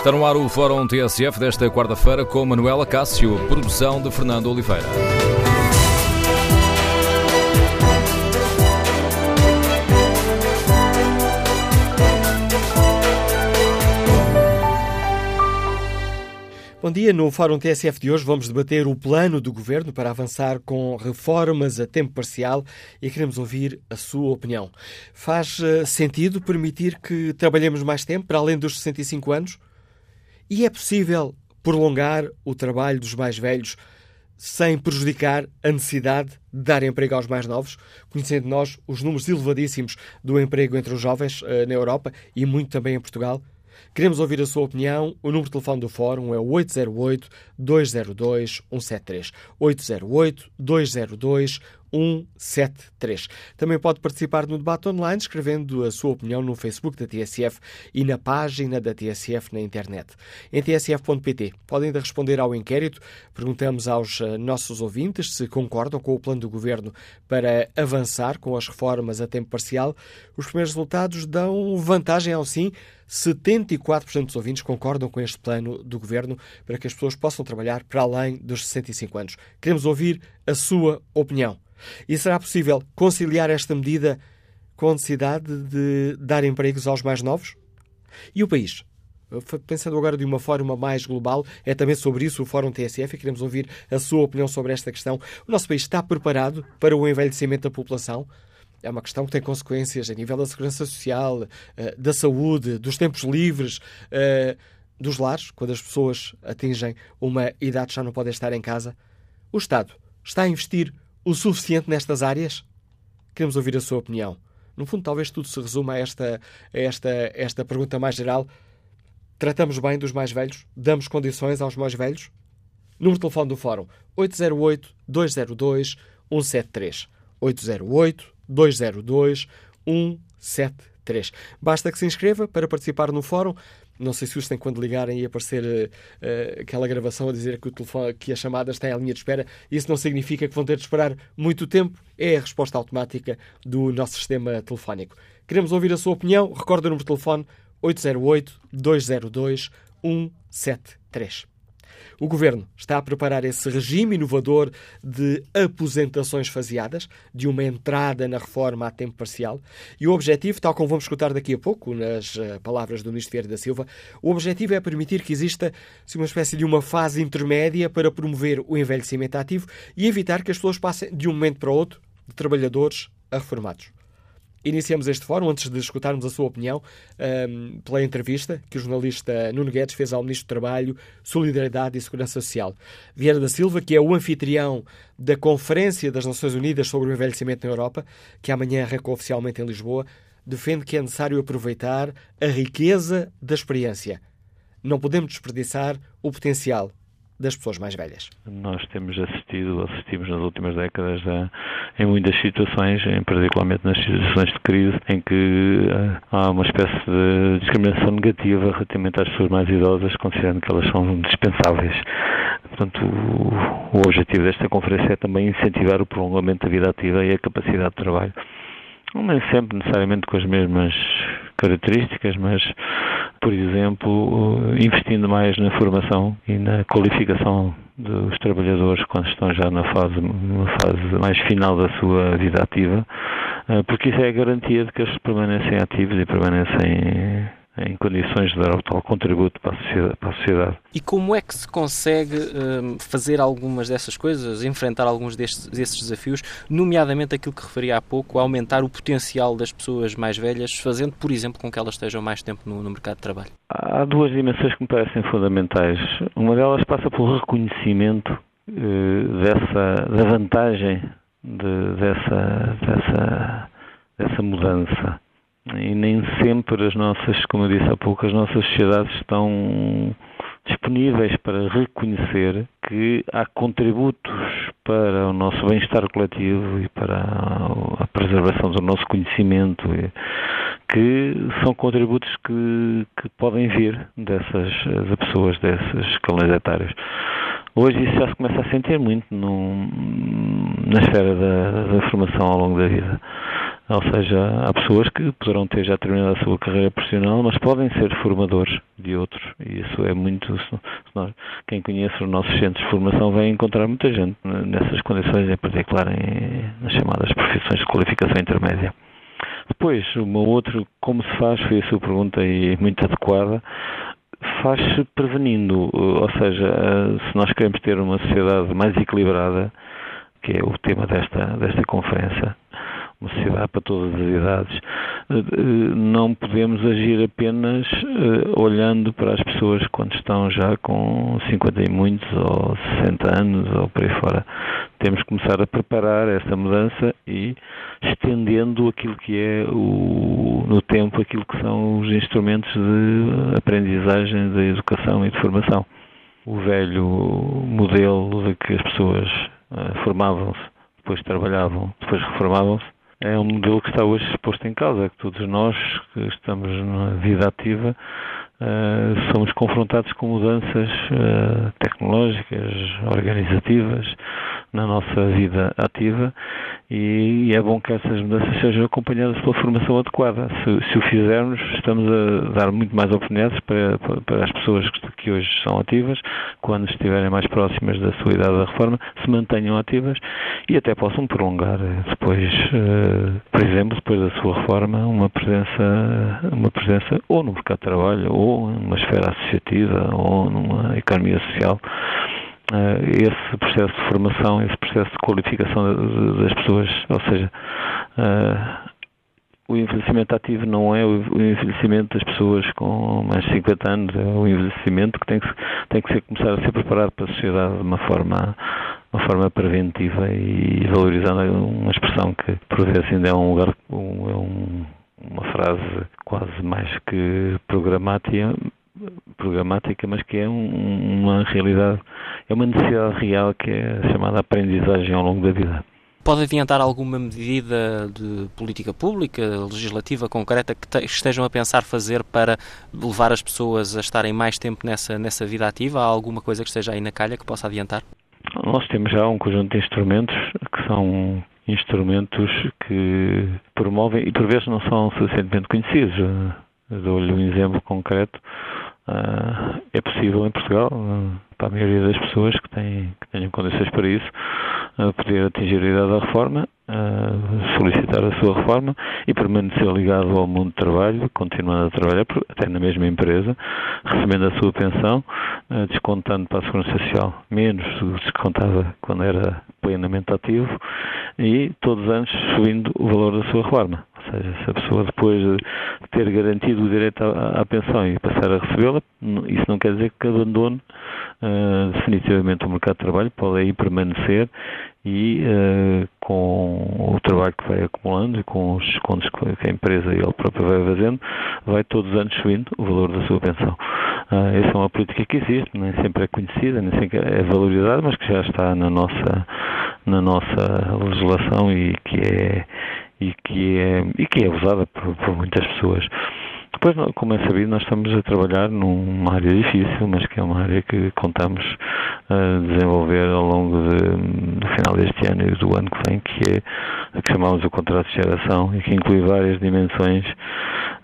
Está no ar o Fórum TSF desta quarta-feira com Manuela Cássio, produção de Fernando Oliveira. Bom dia. No Fórum TSF de hoje vamos debater o plano do Governo para avançar com reformas a tempo parcial e queremos ouvir a sua opinião. Faz uh, sentido permitir que trabalhemos mais tempo, para além dos 65 anos? E é possível prolongar o trabalho dos mais velhos sem prejudicar a necessidade de dar emprego aos mais novos, conhecendo nós os números elevadíssimos do emprego entre os jovens uh, na Europa e muito também em Portugal? Queremos ouvir a sua opinião. O número de telefone do Fórum é o 808-202-173. 808-202-173. Também pode participar no debate online escrevendo a sua opinião no Facebook da TSF e na página da TSF na internet. Em tsf.pt pode ainda responder ao inquérito. Perguntamos aos eh, nossos ouvintes se concordam com o plano do Governo para avançar com as reformas a tempo parcial. Os primeiros resultados dão vantagem ao sim 74% dos ouvintes concordam com este plano do governo para que as pessoas possam trabalhar para além dos 65 anos. Queremos ouvir a sua opinião. E será possível conciliar esta medida com a necessidade de dar empregos aos mais novos? E o país? Pensando agora de uma forma mais global, é também sobre isso o Fórum TSF e queremos ouvir a sua opinião sobre esta questão. O nosso país está preparado para o envelhecimento da população? É uma questão que tem consequências a nível da segurança social, eh, da saúde, dos tempos livres, eh, dos lares, quando as pessoas atingem uma idade já não podem estar em casa. O Estado está a investir o suficiente nestas áreas? Queremos ouvir a sua opinião. No fundo, talvez tudo se resuma a esta, a esta, esta pergunta mais geral. Tratamos bem dos mais velhos? Damos condições aos mais velhos? Número de telefone do Fórum: 808-202-173. 808 202 173. Basta que se inscreva para participar no fórum. Não sei se os tem quando ligarem e aparecer uh, aquela gravação a dizer que, o telefone, que a chamada está em linha de espera. Isso não significa que vão ter de esperar muito tempo. É a resposta automática do nosso sistema telefónico. Queremos ouvir a sua opinião. Recorda o número de telefone 808 202 173. O Governo está a preparar esse regime inovador de aposentações faseadas, de uma entrada na reforma a tempo parcial. E o objetivo, tal como vamos escutar daqui a pouco, nas eh, palavras do Ministro Vieira da Silva, o objetivo é permitir que exista uma espécie de uma fase intermédia para promover o envelhecimento ativo e evitar que as pessoas passem de um momento para o outro de trabalhadores a reformados. Iniciamos este fórum antes de escutarmos a sua opinião um, pela entrevista que o jornalista Nuno Guedes fez ao Ministro do Trabalho, Solidariedade e Segurança Social. Vieira da Silva, que é o anfitrião da Conferência das Nações Unidas sobre o Envelhecimento na Europa, que amanhã arrancou oficialmente em Lisboa, defende que é necessário aproveitar a riqueza da experiência. Não podemos desperdiçar o potencial das pessoas mais velhas. Nós temos assistido, assistimos nas últimas décadas a, em muitas situações, em particularmente nas situações de crise, em que uh, há uma espécie de discriminação negativa relativamente às pessoas mais idosas, considerando que elas são dispensáveis. Portanto, o, o objetivo desta conferência é também incentivar o prolongamento da vida ativa e a capacidade de trabalho. Nem sempre necessariamente com as mesmas características, mas, por exemplo, investindo mais na formação e na qualificação dos trabalhadores quando estão já na fase, na fase mais final da sua vida ativa, eh, porque isso é a garantia de que eles permanecem ativos e permanecem em condições de dar o tal contributo para a sociedade. Para a sociedade. E como é que se consegue um, fazer algumas dessas coisas, enfrentar alguns destes, desses desafios, nomeadamente aquilo que referi há pouco, aumentar o potencial das pessoas mais velhas, fazendo, por exemplo, com que elas estejam mais tempo no, no mercado de trabalho? Há duas dimensões que me parecem fundamentais. Uma delas passa pelo reconhecimento uh, dessa, da vantagem de, dessa, dessa, dessa mudança e nem sempre as nossas, como eu disse há pouco, as nossas sociedades estão disponíveis para reconhecer que há contributos para o nosso bem-estar coletivo e para a preservação do nosso conhecimento, que são contributos que, que podem vir dessas de pessoas desses escalões etários. Hoje isso já se começa a sentir muito no, na esfera da, da formação ao longo da vida. Ou seja, há pessoas que poderão ter já terminado a sua carreira profissional, mas podem ser formadores de outros. E isso é muito. Nós, quem conhece os nossos centros de formação vai encontrar muita gente nessas condições, em particular em, nas chamadas profissões de qualificação intermédia. Depois, uma outra, como se faz, foi a sua pergunta e muito adequada, faz-se prevenindo, ou seja, se nós queremos ter uma sociedade mais equilibrada, que é o tema desta, desta conferência, uma sociedade para todas as idades, eh, não podemos agir apenas eh, olhando para as pessoas quando estão já com 50 e muitos ou 60 anos ou por aí fora. Temos que começar a preparar essa mudança e estendendo aquilo que é o, no tempo aquilo que são os instrumentos de aprendizagem, de educação e de formação. O velho modelo de que as pessoas formavam-se, depois trabalhavam, depois reformavam-se, é um modelo que está hoje exposto em causa, que todos nós que estamos na vida ativa uh, somos confrontados com mudanças uh, tecnológicas, organizativas na nossa vida ativa e, é bom que essas mudanças sejam acompanhadas pela formação adequada. Se, se o fizermos, estamos a dar muito mais oportunidades para, para, para, as pessoas que hoje são ativas, quando estiverem mais próximas da sua idade da reforma, se mantenham ativas e até possam prolongar depois, eh, por exemplo, depois da sua reforma, uma presença, uma presença ou no mercado de trabalho, ou numa esfera associativa, ou numa economia social uh, esse processo de formação, esse processo de qualificação das pessoas, ou seja, uh, o envelhecimento ativo não é o envelhecimento das pessoas com mais de 50 anos, é o envelhecimento que tem que, tem que ser, começar a ser preparado para a sociedade de uma forma, uma forma preventiva e valorizando uma expressão que por vezes ainda é um lugar, um, é um, uma frase quase mais que programática, programática, mas que é um, uma realidade, é uma necessidade real que é chamada aprendizagem ao longo da vida. Pode adiantar alguma medida de política pública, legislativa, concreta, que estejam a pensar fazer para levar as pessoas a estarem mais tempo nessa, nessa vida ativa? Há alguma coisa que esteja aí na calha que possa adiantar? Nós temos já um conjunto de instrumentos que são instrumentos que promovem e por vezes não são suficientemente conhecidos. Dou-lhe um exemplo concreto. Uh, é possível em Portugal, uh, para a maioria das pessoas que, têm, que tenham condições para isso, poder atingir a idade da reforma, solicitar a sua reforma e permanecer ligado ao mundo do trabalho, continuando a trabalhar até na mesma empresa, recebendo a sua pensão, descontando para a Segurança Social menos do que descontava quando era plenamente ativo e todos os anos subindo o valor da sua reforma. Ou seja, se a pessoa depois de ter garantido o direito à, à pensão e passar a recebê-la, isso não quer dizer que abandone uh, definitivamente o mercado de trabalho, pode aí permanecer e uh, com o trabalho que vai acumulando e com os descontos que a empresa e ele próprio vai fazendo, vai todos os anos subindo o valor da sua pensão. Uh, essa é uma política que existe, nem sempre é conhecida, nem sempre é valorizada, mas que já está na nossa, na nossa legislação e que é e que é, e que é usada por, por muitas pessoas. Depois, como é sabido, nós estamos a trabalhar numa área difícil, mas que é uma área que contamos a desenvolver ao longo de, do final deste ano e do ano que vem, que é a que chamamos o contrato de geração e que inclui várias dimensões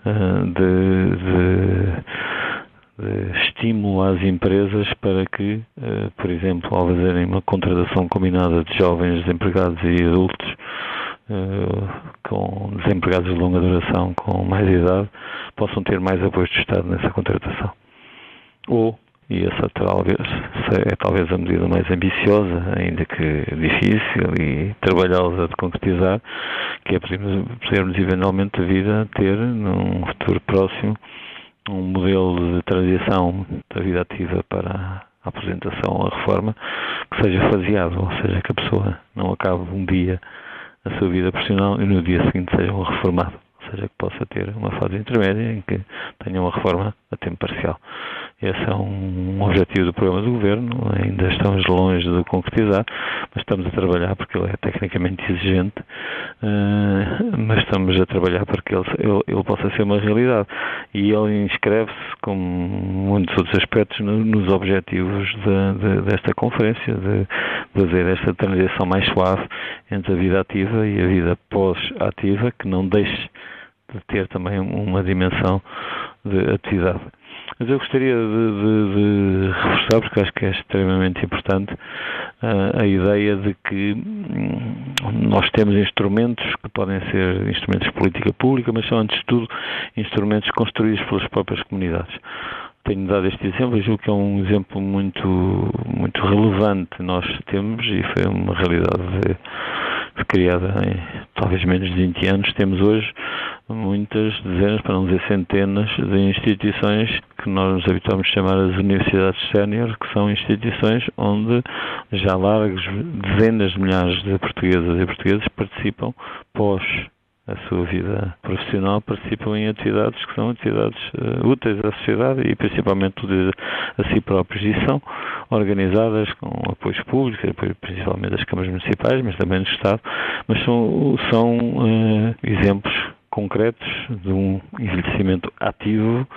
uh, de, de, estímulo às empresas para que, uh, por exemplo, ao fazerem uma contratação combinada de jovens desempregados e adultos, eh, com desempregados de longa duração com mais idade possam ter mais apoio do Estado nessa contratação. Ou, e essa talvez, é talvez a medida mais ambiciosa, ainda que difícil e trabalhosa de concretizar, que é podermos eventualmente a ter, num futuro próximo, um modelo de transição da vida ativa para a aposentação ou a reforma que seja faseado, ou seja, que a pessoa não acabe um dia a sua vida profissional e no dia seguinte seja um reformado, ou seja, que possa ter uma fase intermédia em que tenha uma reforma a tempo parcial. Esse é um objetivo do programa do Governo, ainda estamos longe de concretizar, mas estamos a trabalhar porque ele é tecnicamente exigente, mas estamos a trabalhar para que ele, ele, ele possa ser uma realidade. E ele inscreve-se, como muitos outros aspectos, nos objetivos de, de, desta conferência, de fazer esta transição mais suave entre a vida ativa e a vida pós-ativa, que não deixe de ter também uma dimensão de atividade. Mas eu gostaria de, de, de, reforçar, porque acho que é extremamente importante, uh, a ideia de que hum, nós temos instrumentos que podem ser instrumentos de política pública, mas são, antes de tudo, instrumentos construídos pelas próprias comunidades tenho dado este exemplo, julgo que é um exemplo muito, muito relevante nós temos e foi uma realidade criada em talvez menos de 20 anos. Temos hoje muitas dezenas, para não dizer centenas, de instituições que nós nos habituamos a chamar as universidades sénior, que são instituições onde já largos dezenas de milhares de portuguesas e portugueses participam pós a sua vida profissional participam em atividades que são atividades uh, úteis à sociedade e principalmente a si próprios e são organizadas com apoios públicos, apoio principalmente das câmaras municipais, mas também do Estado, mas são, são uh, exemplos concretos de um envelhecimento ativo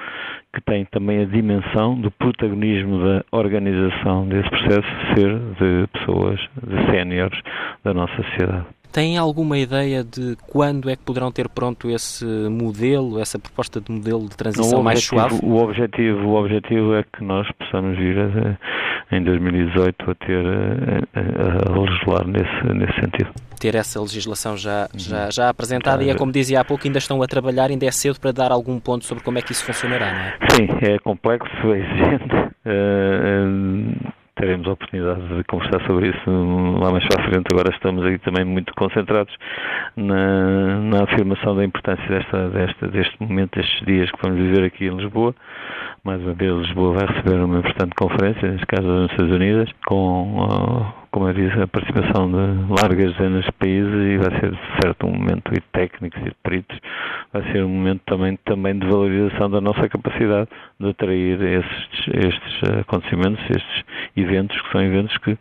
que tem também a dimensão do protagonismo da organização desse processo ser de pessoas, de séniores da nossa sociedade. Tem alguma ideia de quando é que poderão ter pronto esse modelo, essa proposta de modelo de transição mais suave? O objetivo, o objetivo é que nós possamos vir a, em 2018 a ter a, a, legislar nesse, nesse sentido. Ter essa legislação já, já, já apresentada e é como dizia há pouco, ainda estão a trabalhar, ainda é cedo para dar algum ponto sobre como é que isso funcionará, não é? Sim, é complexo, é exigente. Uh, teremos a oportunidade de conversar sobre isso lá mais para a frente. Agora estamos aí também muito concentrados na, na afirmação da importância desta, desta, deste momento, destes dias que vamos viver aqui em Lisboa. Mais uma vez, Lisboa vai receber uma importante conferência, neste caso das Nações Unidas, com como eu disse, a participação de largas dezenas de países e vai ser, certo, um momento de técnicos e de peritos, vai ser um momento também, também de valorização da nossa capacidade de atrair estes, estes acontecimentos, estes eventos, que são eventos que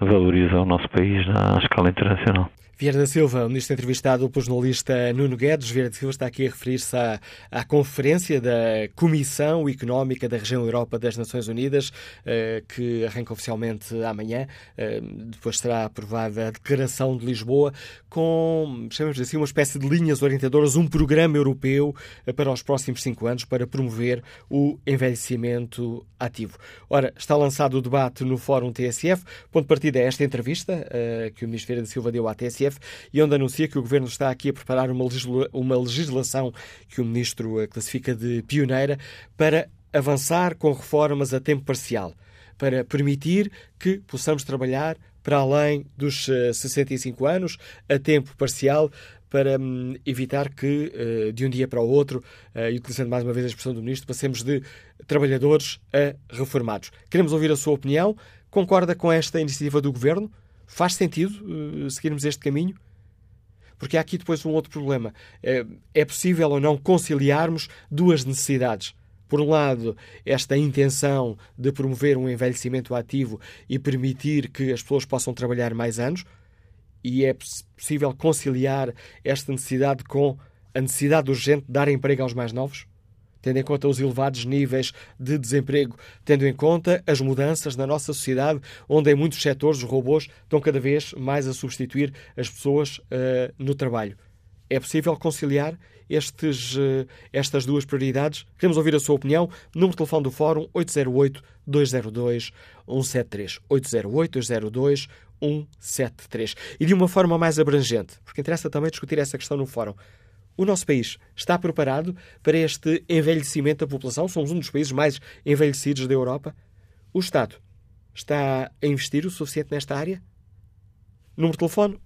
valorizam o nosso país na escala internacional. Vieira da Silva, o ministro entrevistado pelo jornalista Nuno Guedes. Vieira da Silva está aqui a referir-se à, à, conferência da Comissão Económica da Região Europa das Nações Unidas, eh, que arranca oficialmente amanhã. Eh, depois será aprovada a Declaração de Lisboa, com, chamamos assim, uma espécie de linhas orientadoras, um programa europeu eh, para os próximos cinco anos para promover o envelhecimento ativo. Ora, está lançado o debate no Fórum TSF. Ponto de partida é esta entrevista que o ministro Vieira da Silva deu à TSF e onde anuncia que o Governo está aqui a preparar uma, legisla uma legislação que o Ministro eh, classifica de pioneira para avançar com reformas a tempo parcial, para permitir que possamos trabalhar para além dos 65 eh, anos, a tempo parcial, para hum, evitar que, uh, de um dia para o outro, e utilizando mais uma vez a expressão do Ministro, passemos de trabalhadores a reformados. Queremos ouvir a sua opinião. Concorda com esta iniciativa do Governo? Faz sentido uh, seguirmos este caminho? Porque há aqui depois um outro problema. É, é possível ou não conciliarmos duas necessidades? Por um lado, esta intenção de promover um envelhecimento ativo e permitir que as pessoas possam trabalhar mais anos, e é possível conciliar esta necessidade com a necessidade urgente de dar emprego aos mais novos? Tendo em conta os elevados níveis de desemprego, tendo em conta as mudanças na nossa sociedade, onde em muitos setores os robôs estão cada vez mais a substituir as pessoas uh, no trabalho. É possível conciliar estes, uh, estas duas prioridades? Queremos ouvir a sua opinião. Número de telefone do Fórum 808-202-173. 808-202-173. E de uma forma mais abrangente, porque interessa também discutir essa questão no Fórum. O nosso país está preparado para este envelhecimento da população? Somos um dos países mais envelhecidos da Europa. O Estado está a investir o suficiente nesta área? Número de telefone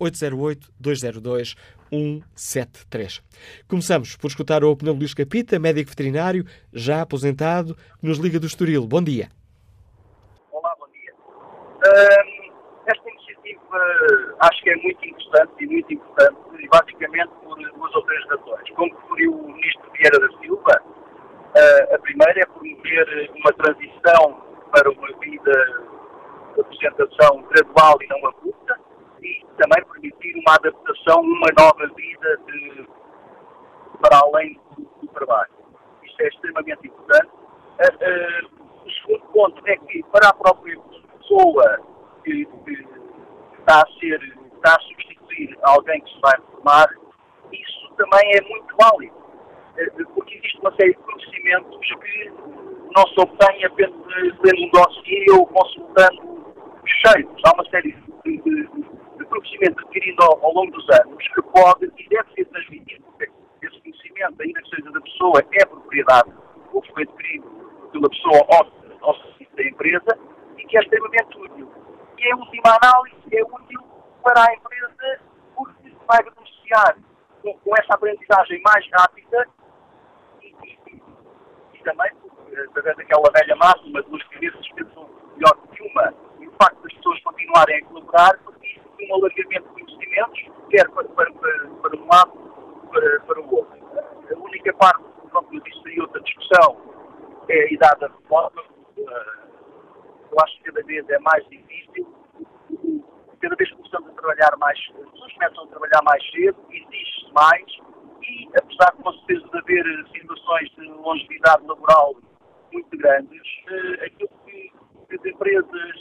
808-202-173. Começamos por escutar a opinião de Luís Capita, médico veterinário, já aposentado, que nos liga do Estoril. Bom dia. Olá, bom dia. Uh, acho que é muito interessante e muito importante, basicamente por duas ou três razões. Como referiu o Ministro Vieira da Silva, Uh, a primeira é promover uma transição para uma vida de apresentação gradual e não abrupta e também permitir uma adaptação, uma nova vida de, para além do, do, trabalho. Isto é extremamente importante. Uh, uh, o segundo ponto é que para a própria pessoa que, que está a ser, está a substituir alguém que se vai formar, isso também é muito válido, eh, porque existe uma série de conhecimentos que não se obtém apenas lendo um dossiê ou consultando cheiros. Há uma série de, de, de conhecimento adquirido ao, ao, longo dos anos que pode e deve ser transmitido. Esse conhecimento, ainda que seja da pessoa, é propriedade ou foi adquirido pela pessoa ao, ao serviço da empresa e que é extremamente útil. E a última análise é útil para a empresa porque vai beneficiar com, com essa aprendizagem mais rápida e, e, e também, através daquela velha máxima, duas cabeças pensam melhor que uma, e o facto das pessoas continuarem a colaborar permite um alargamento de conhecimentos, quer para, para, para, para um lado, para, para o outro. A única parte, pronto, eu disse aí outra discussão, é a idade da reforma. Eu acho que cada vez é mais difícil cada vez começamos a trabalhar mais, as pessoas começam a trabalhar mais cedo, exige-se mais, e apesar de com certeza de haver situações de longevidade laboral muito grandes, eh, aquilo que, as empresas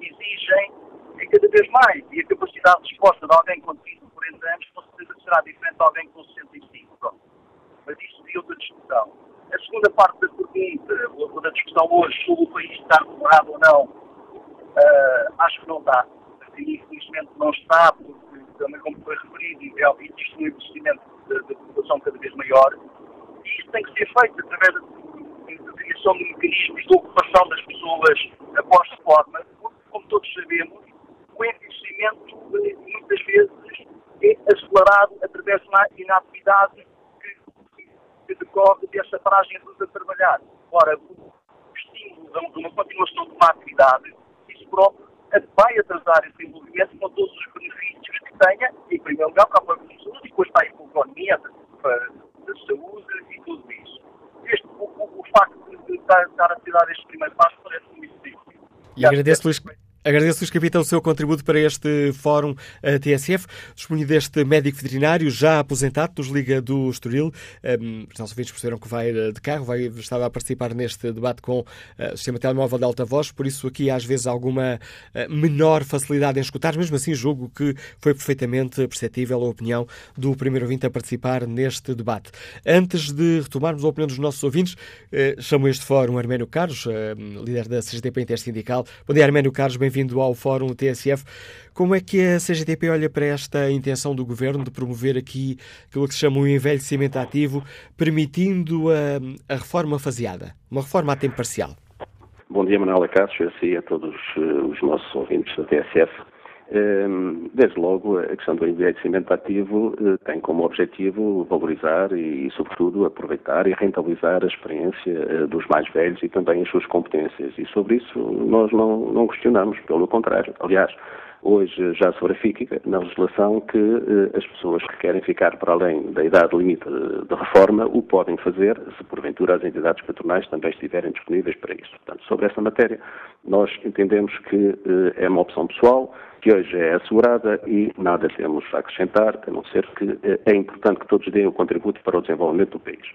exigem é cada vez mais, e a capacidade de resposta de alguém com 30 ou 40 anos com certeza será diferente de alguém com 65. Pronto. Mas isso seria outra discussão. A segunda parte da pergunta, ou da discussão hoje, sobre o país estar preparado ou não, uh, acho que não está e infelizmente não está, porque também como foi referido, existe um investimento da população cada vez maior, e isso tem que ser feito através da criação de mecanismos de ocupação das pessoas após reforma, como todos sabemos, o envelhecimento muitas vezes é acelerado através de uma inatividade que, que decorre dessa paragem de trabalhar. Ora, o estímulo de uma continuação de uma atividade, isso próprio vai atrasar esse desenvolvimento com todos os benefícios que tenha, em primeiro lugar para a própria e depois para a economia, para a saúde e tudo isso. Este, o, o, o facto de estar, estar a tirar este primeiro passo parece muito difícil. E agradeço, Luís. Agradeço, Luís Capitão, o seu contributo para este Fórum TSF. Disponho deste médico veterinário já aposentado, nos Liga do Estoril. Um, os nossos ouvintes perceberam que vai eh, de carro, vai, estava a participar neste debate com uh, sistema telemóvel de alta voz, por isso aqui às vezes alguma uh, menor facilidade em escutar, mesmo assim julgo que foi perfeitamente perceptível a opinião do primeiro ouvinte a participar neste debate. Antes de retomarmos a opinião dos nossos ouvintes, uh, chamo este Fórum Arménio Carlos, líder da CGTP Intersindical. Bom dia, Arménio Carlos, bem-vindo bem-vindo ao Fórum TSF. Como é que a CGTP olha para esta intenção do Governo de promover aqui aquilo que se chama um envelhecimento ativo, permitindo a, a reforma faseada, uma reforma a tempo parcial? Bom dia, Manuela Cássio, e a todos eh, os nossos ouvintes da TSF. Ehm, desde logo, a questão do envelhecimento ativo eh, tem como objetivo valorizar e, sobretudo, aproveitar e rentabilizar a experiência eh, dos mais velhos e também as suas competências. E sobre isso nós não, não questionamos, pelo contrário. Aliás, Hoje já se verifica na legislação que eh, as pessoas que querem ficar para além da idade limite de reforma o podem fazer, se porventura as entidades patronais também estiverem disponíveis para isso. Portanto, sobre essa matéria, nós entendemos que é uma opção pessoal, que hoje é assegurada e nada temos a acrescentar, a não ser que eh, é importante que todos deem o contributo para o desenvolvimento do país.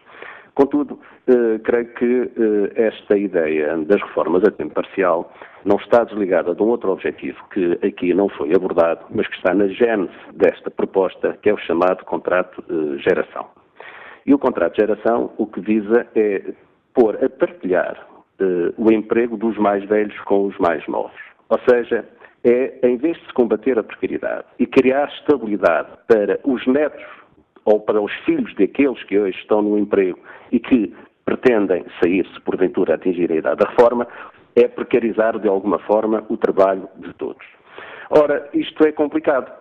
Contudo, eh, creio que eh, esta ideia das reformas a tempo parcial não está desligada de um outro objetivo que aqui não foi abordado, mas que está na gênese desta proposta, que é o chamado contrato de geração. E o contrato geração o que visa é pôr a partilhar eh, o emprego dos mais velhos com os mais novos. Ou seja, é, em vez de se combater a precariedade e criar estabilidade para os netos ou para os filhos daqueles que hoje estão no emprego e que pretendem sair-se porventura a atingir a idade da reforma, é precarizar de alguma forma o trabalho de todos. Ora, isto é complicado,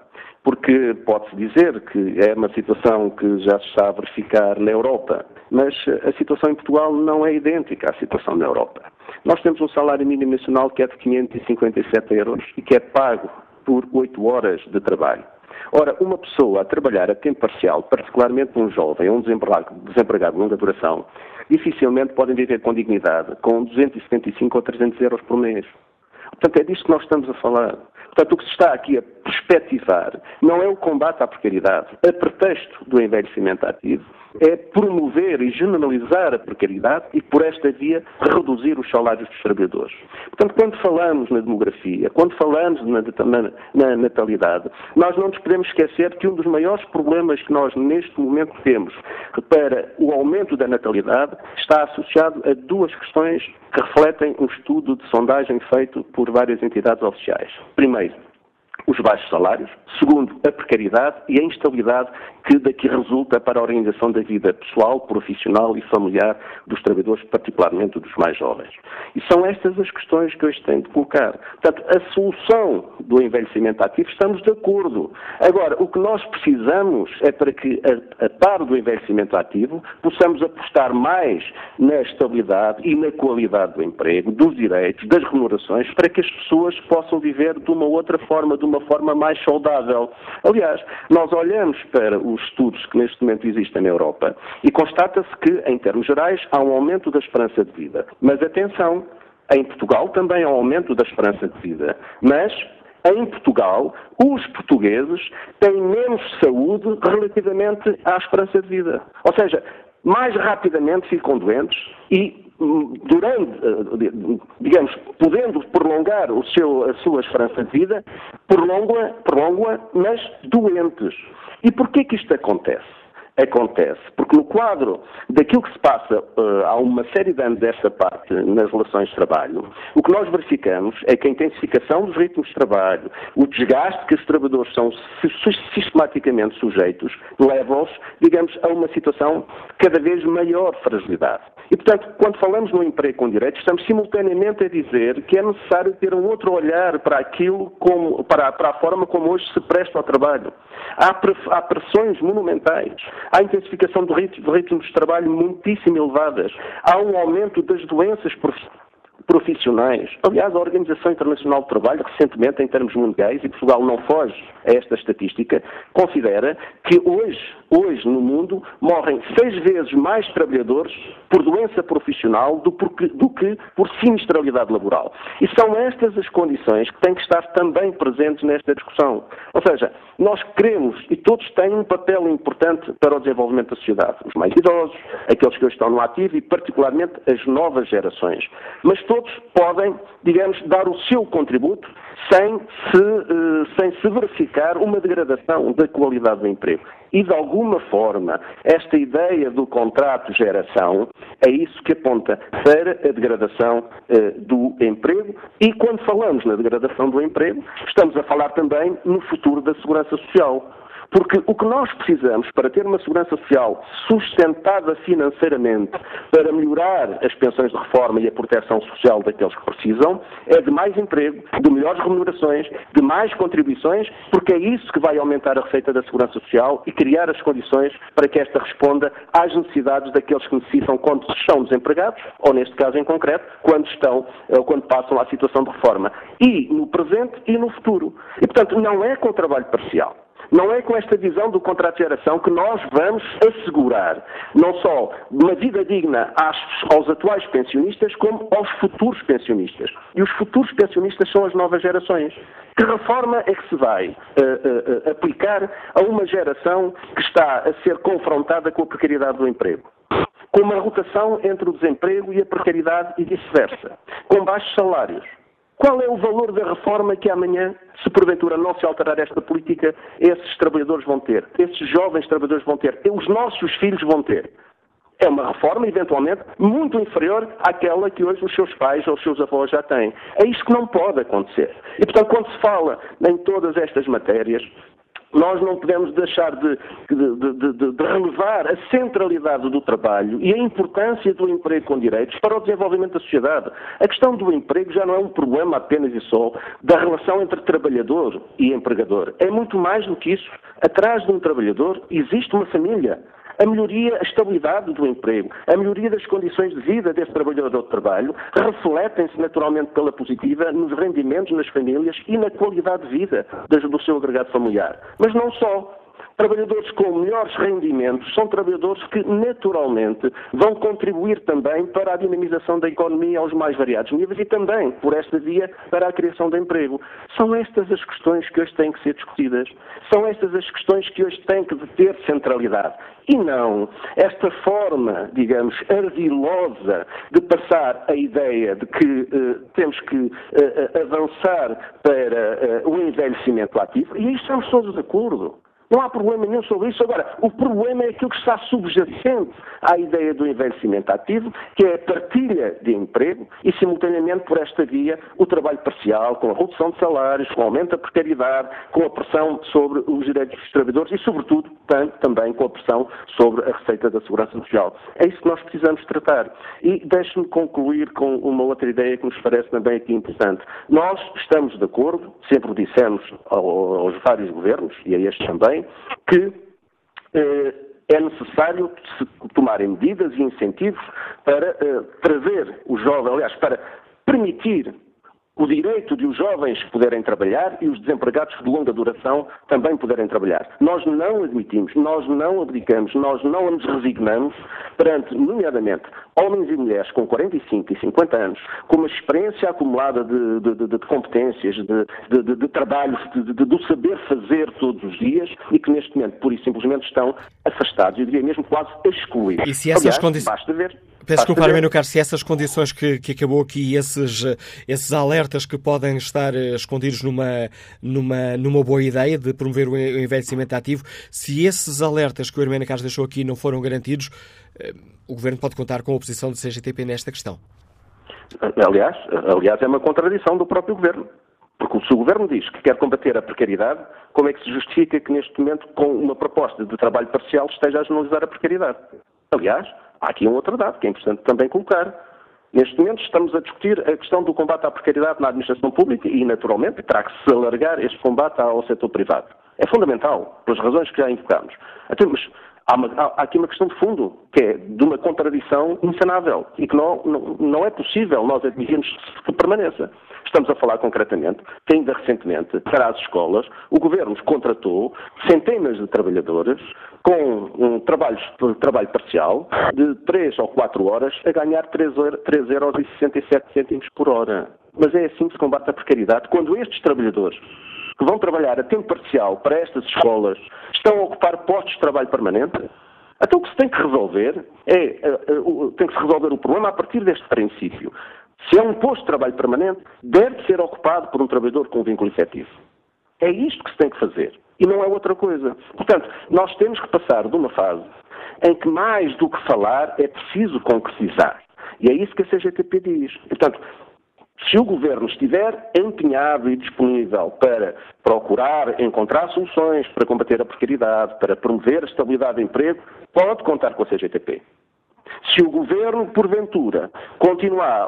porque pode-se dizer que é uma situação que já se está a verificar na Europa, mas a situação em Portugal não é idêntica à situação na Europa. Nós temos um salário mínimo nacional que é de 557 euros e que é pago por 8 horas de trabalho. Ora, uma pessoa a trabalhar a tempo parcial, particularmente um jovem ou um desempregado, de longa duração, dificilmente podem viver com dignidade, com 275 ou 300 euros por mês. Portanto, é disto que nós estamos a falar. Portanto, o que se está aqui a perspectivar não é o combate à precariedade, a pretexto do envelhecimento ativo, é promover e generalizar a precariedade e, por esta via, reduzir os salários dos trabalhadores. Portanto, quando falamos na demografia, quando falamos na, na, na, natalidade, nós não nos podemos esquecer que um dos maiores problemas que nós neste momento temos para o aumento da natalidade está associado a duas questões que refletem um estudo de sondagem feito por várias entidades oficiais. Primeiro, os baixos salários. Segundo, a precariedade e a instabilidade que daqui resulta para a organização da vida pessoal, profissional e familiar dos trabalhadores, particularmente dos mais jovens. E são estas as questões que hoje tenho de colocar. Portanto, a solução do envelhecimento ativo, estamos de acordo. Agora, o que nós precisamos é para que, a, a par do envelhecimento ativo, possamos apostar mais na estabilidade e na qualidade do emprego, dos direitos, das remunerações, para que as pessoas possam viver de uma outra forma, de uma forma mais saudável. Aliás, nós olhamos para os estudos que neste momento existem na Europa e constata-se que, em termos gerais, há um aumento da esperança de vida. Mas atenção, em Portugal também há um aumento da esperança de vida. Mas em Portugal, os portugueses têm menos saúde relativamente à esperança de vida. Ou seja, mais rapidamente ficam doentes e durante, eh, digamos, podendo prolongar o seu, a sua esperança de vida, prolonga, prolonga, mas doentes. E porquê que isto acontece? Acontece porque no quadro daquilo que se passa uh, há uma série de anos desta parte nas relações de trabalho, o que nós verificamos é que a intensificação dos ritmos de trabalho, o desgaste que os trabalhadores são sistematicamente sujeitos, leva-os, digamos, a uma situação cada vez maior fragilidade. E, portanto, quando falamos no emprego com direitos, estamos simultaneamente a dizer que é necessário ter um outro olhar para aquilo, como, para, para a forma como hoje se presta ao trabalho. Há, pressões monumentais, há intensificação de ritmos de trabalho muitíssimo elevadas, há um aumento das doenças profissionais. Aliás, a Organização Internacional do Trabalho, recentemente, em termos mundiais, e Portugal não foge a esta estatística, considera que hoje, hoje no mundo, morrem seis vezes mais trabalhadores por doença profissional do, do que por sinistralidade laboral. E são estas as condições que têm que estar também presentes nesta discussão. Ou seja, nós queremos, e todos têm um papel importante para o desenvolvimento da sociedade, os mais idosos, aqueles que hoje estão no ativo e, particularmente, as novas gerações. Mas todos podem, digamos, dar o seu contributo sem se, uh, sem se verificar uma degradação da qualidade do emprego. E, de alguma forma, esta ideia do contrato geração é isso que aponta para a degradação uh, do emprego. E, quando falamos na degradação do emprego, estamos a falar também no futuro da segurança social. Porque o que nós precisamos para ter uma segurança social sustentada financeiramente, para melhorar as pensões de reforma e a proteção social daqueles que precisam, é de mais emprego, de melhores remunerações, de mais contribuições, porque é isso que vai aumentar a receita da segurança social e criar as condições para que esta responda às necessidades daqueles que necessitam quando estão desempregados, ou neste caso em concreto, quando estão, ou quando passam à situação de reforma. E no presente e no futuro. E, portanto, não é com trabalho parcial. Não é com esta visão do contrato de geração que nós vamos assegurar não só uma vida digna aos atuais pensionistas, como aos futuros pensionistas. E os futuros pensionistas são as novas gerações. Que reforma é que se vai uh, uh, aplicar a uma geração que está a ser confrontada com a precariedade do emprego? Com uma rotação entre o desemprego e a precariedade e vice-versa, com baixos salários, qual é o valor da reforma que amanhã, se porventura não se alterar esta política, esses trabalhadores vão ter? Esses jovens trabalhadores vão ter? Os nossos filhos vão ter? É uma reforma, eventualmente, muito inferior àquela que hoje os seus pais ou os seus avós já têm. É isto que não pode acontecer. E, portanto, quando se fala em todas estas matérias, nós não podemos deixar de, de, de, de, relevar a centralidade do trabalho e a importância do emprego com direitos para o desenvolvimento da sociedade. A questão do emprego já não é um problema apenas e só da relação entre trabalhador e empregador. É muito mais do que isso. Atrás de um trabalhador existe uma família. A melhoria, a estabilidade do emprego, a melhoria das condições de vida desse trabalhador de trabalho refletem-se naturalmente pela positiva nos rendimentos nas famílias e na qualidade de vida do seu agregado familiar. Mas não só. Trabalhadores com melhores rendimentos são trabalhadores que, naturalmente, vão contribuir também para a dinamização da economia aos mais variados níveis e também, por esta via, para a criação de emprego. São estas as questões que hoje têm que ser discutidas. São estas as questões que hoje têm que ter centralidade. E não esta forma, digamos, ardilosa de passar a ideia de que uh, temos que uh, avançar para uh, o envelhecimento ativo, e aí estamos todos de acordo. Não há problema nenhum sobre isso. Agora, o problema é aquilo que está subjacente à ideia do envelhecimento ativo, que é a partilha de emprego e, simultaneamente, por esta via, o trabalho parcial, com a redução de salários, com o aumento da precariedade, com a pressão sobre os direitos dos trabalhadores e, sobretudo, também com a pressão sobre a receita da segurança social. É isso que nós precisamos tratar. E deixe-me concluir com uma outra ideia que nos parece também aqui importante. Nós estamos de acordo, sempre o dissemos aos vários governos, e a estes também, que eh, é necessário se tomarem medidas e incentivos para eh, trazer os jovens, aliás, para permitir o direito de os jovens poderem trabalhar e os desempregados de longa duração também poderem trabalhar. Nós não admitimos, nós não abdicamos, nós não nos resignamos perante, nomeadamente, homens e mulheres com 45 e 50 anos, com uma experiência acumulada de, de, de, de competências, de, de trabalhos, do saber fazer todos os dias e que neste momento, pura e simplesmente, estão afastados, eu diria mesmo quase excluídos. E se essas Aliás, condições... basta ver Peço desculpa, Armênio Carlos, se essas condições que, que acabou aqui, esses, esses alertas que podem estar eh, escondidos numa, numa, numa boa ideia de promover o envelhecimento ativo, se esses alertas que o Armênio Carlos deixou aqui não foram garantidos, eh, o Governo pode contar com a oposição do CGTP nesta questão? Aliás, aliás, é uma contradição do próprio Governo. Porque se o Governo diz que quer combater a precariedade, como é que se justifica que neste momento, com uma proposta de trabalho parcial, esteja a generalizar a precariedade? Aliás, há aqui um outro dado que é importante também colocar. Neste momento estamos a discutir a questão do combate à precariedade na administração pública e, naturalmente, terá que se alargar este combate ao setor privado. É fundamental, pelas razões que já invocamos. Até, mas há, uma, há, aqui uma questão de fundo, que é de uma contradição insanável e que não, não, não é possível nós admitirmos que permaneça. Estamos a falar concretamente que ainda recentemente, para as escolas, o Governo contratou centenas de trabalhadores com um trabalho, trabalho parcial de 3 ou 4 horas a ganhar 3,67 euros por hora. Mas é assim que se combate a precariedade. Quando estes trabalhadores que vão trabalhar a tempo parcial para estas escolas estão a ocupar postos de trabalho permanente, então o que se tem que resolver é, eh, eh, tem que se resolver o problema a partir deste princípio. Se é um posto de trabalho permanente, deve ser ocupado por um trabalhador com vínculo efetivo. É isto que se tem que fazer e não é outra coisa. Portanto, nós temos que passar de uma fase em que mais do que falar é preciso concretizar. E é isso que a CGTP diz. Portanto, se o Governo estiver empenhado e disponível para procurar encontrar soluções para combater a precariedade, para promover a estabilidade de emprego, pode contar com a CGTP. Se o governo, porventura, continuar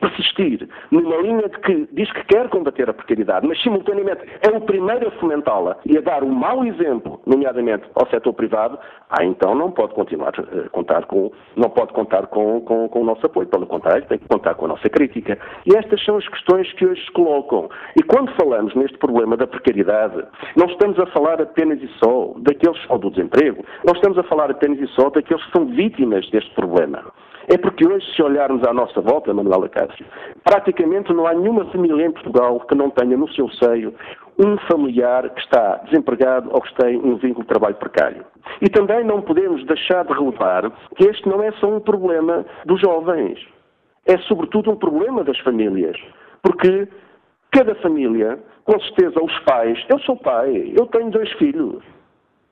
persistir numa linha de que diz que quer combater a precariedade, mas simultaneamente é o primeiro a fomentá-la e a dar um mau exemplo, nomeadamente ao setor privado, ah, então não pode continuar a eh, contar com, não pode contar com, com, com o nosso apoio. Pelo contrário, tem que contar com a nossa crítica. E estas são as questões que hoje se colocam. E quando falamos neste problema da precariedade, não estamos a falar apenas e só daqueles só do desemprego, não estamos a falar apenas e só daqueles que são vítimas deste problema. É porque hoje, se olharmos à nossa volta, Manuela Cássio, praticamente não há nenhuma família em Portugal que não tenha no seu seio um familiar que está desempregado ou que tem um vínculo de trabalho precário. E também não podemos deixar de relevar que este não é só um problema dos jovens, é sobretudo um problema das famílias. Porque cada família, com certeza, os pais, eu sou pai, eu tenho dois filhos,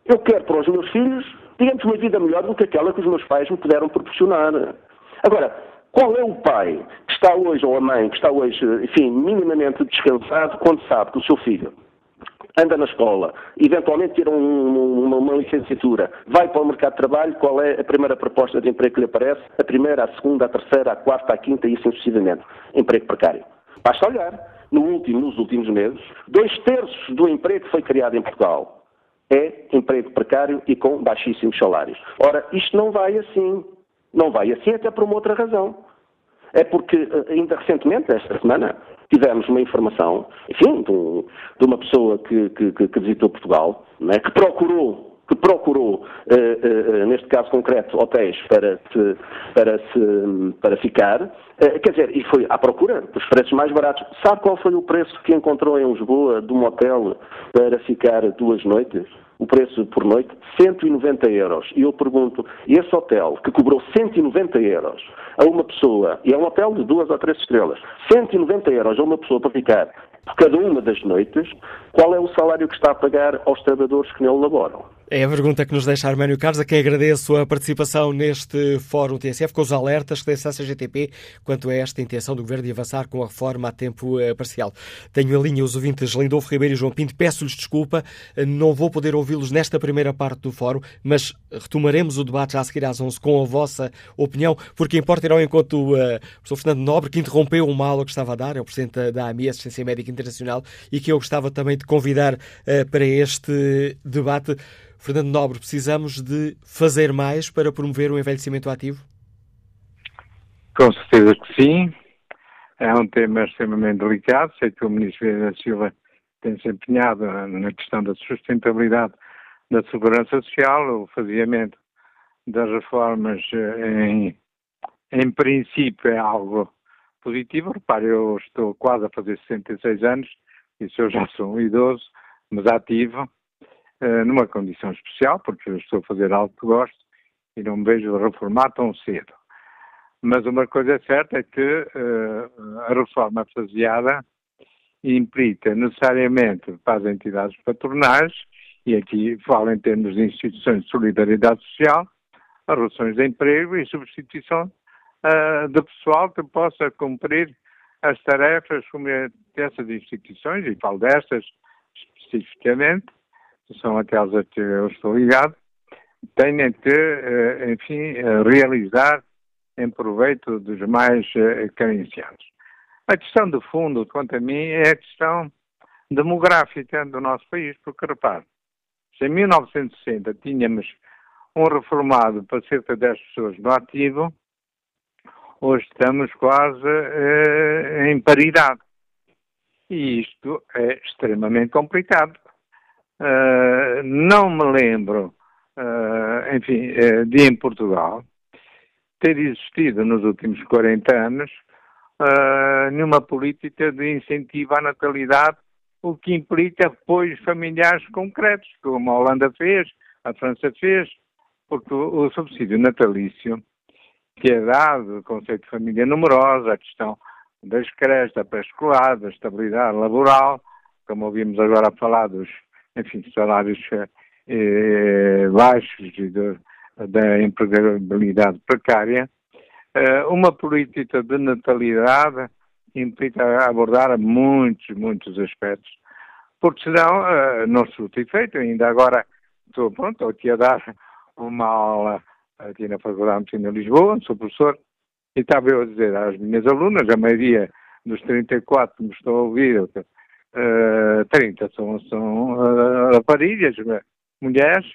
eu quero para os meus filhos digamos, uma vida melhor do que aquela que os meus pais me puderam proporcionar. Agora, qual é o pai que está hoje, ou a mãe, que está hoje, enfim, minimamente descansado, quando sabe que o seu filho anda na escola, eventualmente tira um, uma, uma, licenciatura, vai para o mercado de trabalho, qual é a primeira proposta de emprego que lhe aparece? A primeira, a segunda, a terceira, a quarta, a quinta e assim sucessivamente. Emprego precário. Basta olhar. No último, nos últimos meses, dois terços do emprego foi criado em Portugal é emprego precário e com baixíssimos salários. Ora, isto não vai assim. Não vai assim até por uma outra razão. É porque, eh, ainda recentemente, esta semana, tivemos uma informação, enfim, de, um, de uma pessoa que, que, que, visitou Portugal, né, que procurou que procurou, uh, uh, neste caso concreto, hotéis para, se, para, se, para ficar, quer dizer, e foi à procura dos preços mais baratos. Sabe qual foi o preço que encontrou em Lisboa de um hotel para ficar duas noites? o preço por noite, 190 euros. E eu pergunto, esse hotel que cobrou 190 euros a uma pessoa, e é um hotel de duas ou três estrelas, 190 euros a uma pessoa para ficar por cada uma das noites, qual é o salário que está a pagar aos trabalhadores que nele laboram? É a pergunta que nos deixa Armânio Carlos, a quem agradeço a participação neste Fórum TSF, com os alertas que deixa a CGTP quanto a esta intenção do Governo de avançar com a reforma a tempo uh, parcial. Tenho em linha os ouvintes Lindolfo Ribeiro e João Pinto, peço-lhes desculpa, uh, não vou poder ouvi-los nesta primeira parte do Fórum, mas retomaremos o debate já a seguir às 11 com a vossa opinião, porque importa ir ao encontro do uh, professor Fernando Nobre, que interrompeu uma aula que estava a dar, é o Presidente da AMI, Assistência Médica Internacional, e que eu gostava também de convidar para este debate. Fernando Nobre, precisamos de fazer mais para promover o envelhecimento ativo? Com certeza que sim. É um tema extremamente delicado. Sei que o Ministro da Silva tem se empenhado na questão da sustentabilidade da segurança social, o faziamento das reformas em, em princípio é algo positivo. Repare, eu estou quase a fazer 66 anos, isso eu já sou um idoso, mas ativo, eh, numa condição especial, porque eu estou a fazer algo que gosto e não me vejo reformar tão cedo. Mas uma coisa certa é que uh, a reforma faseada implica necessariamente para as entidades patronais, e aqui falo em termos de instituições de solidariedade social, as reduções de emprego e substituição uh, de pessoal que possa cumprir as tarefas como dessas instituições, e falo destas especificamente, são aquelas a que eu estou ligado, têm que, eh, enfim, eh, realizar em proveito dos mais eh, carenciados. A questão de fundo, quanto a mim, é a questão demográfica do nosso país, porque repare, se em 1960 tínhamos um reformado para cerca de 10 pessoas no ativo, hoje estamos quase eh, em paridade. E isto é extremamente complicado. Uh, não me lembro, uh, enfim, uh, de em Portugal ter existido nos últimos 40 anos nenhuma política de incentivo à natalidade, o que implica apoios familiares concretos, como a Holanda fez, a França fez, porque o, o subsídio natalício que é dado, o conceito de família numerosa, a questão das creches, da pré-escolar, da estabilidade laboral, como ouvimos agora falar dos enfim, salários eh, baixos e da empregabilidade precária, eh, uma política de natalidade implica abordar muitos, muitos aspectos, porque senão eh, não surte efeito. Ainda agora estou, pronto, aqui a dar uma aula aqui na Faculdade de Medicina de Lisboa, sou professor, e estava eu a dizer às minhas alunas, a maioria dos 34 que me estão a ouvir, uh, 30 são, são uh, raparigas, mulheres,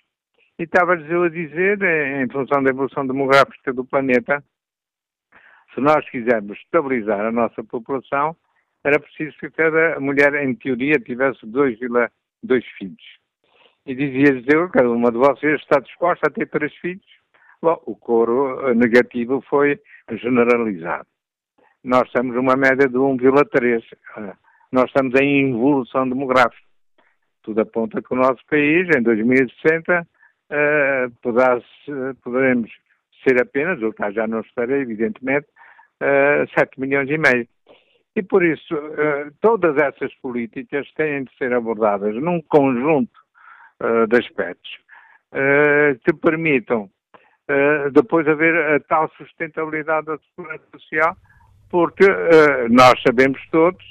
e estava-lhes eu a dizer, em função da evolução demográfica do planeta, se nós quisermos estabilizar a nossa população, era preciso que cada mulher, em teoria, tivesse 2,2 filhos. E dizia-lhes eu, cada uma de vocês está disposta a ter três filhos? Bom, o coro negativo foi generalizado. Nós estamos numa média de 1,3 nós estamos em evolução demográfica. Tudo aponta que o nosso país, em 2060, uh, poderá, poderemos ser apenas, ou cá já não estarei, evidentemente, uh, 7 milhões e meio. E por isso, uh, todas essas políticas têm de ser abordadas num conjunto de aspectos que permitam depois haver a tal sustentabilidade da segurança social, porque nós sabemos todos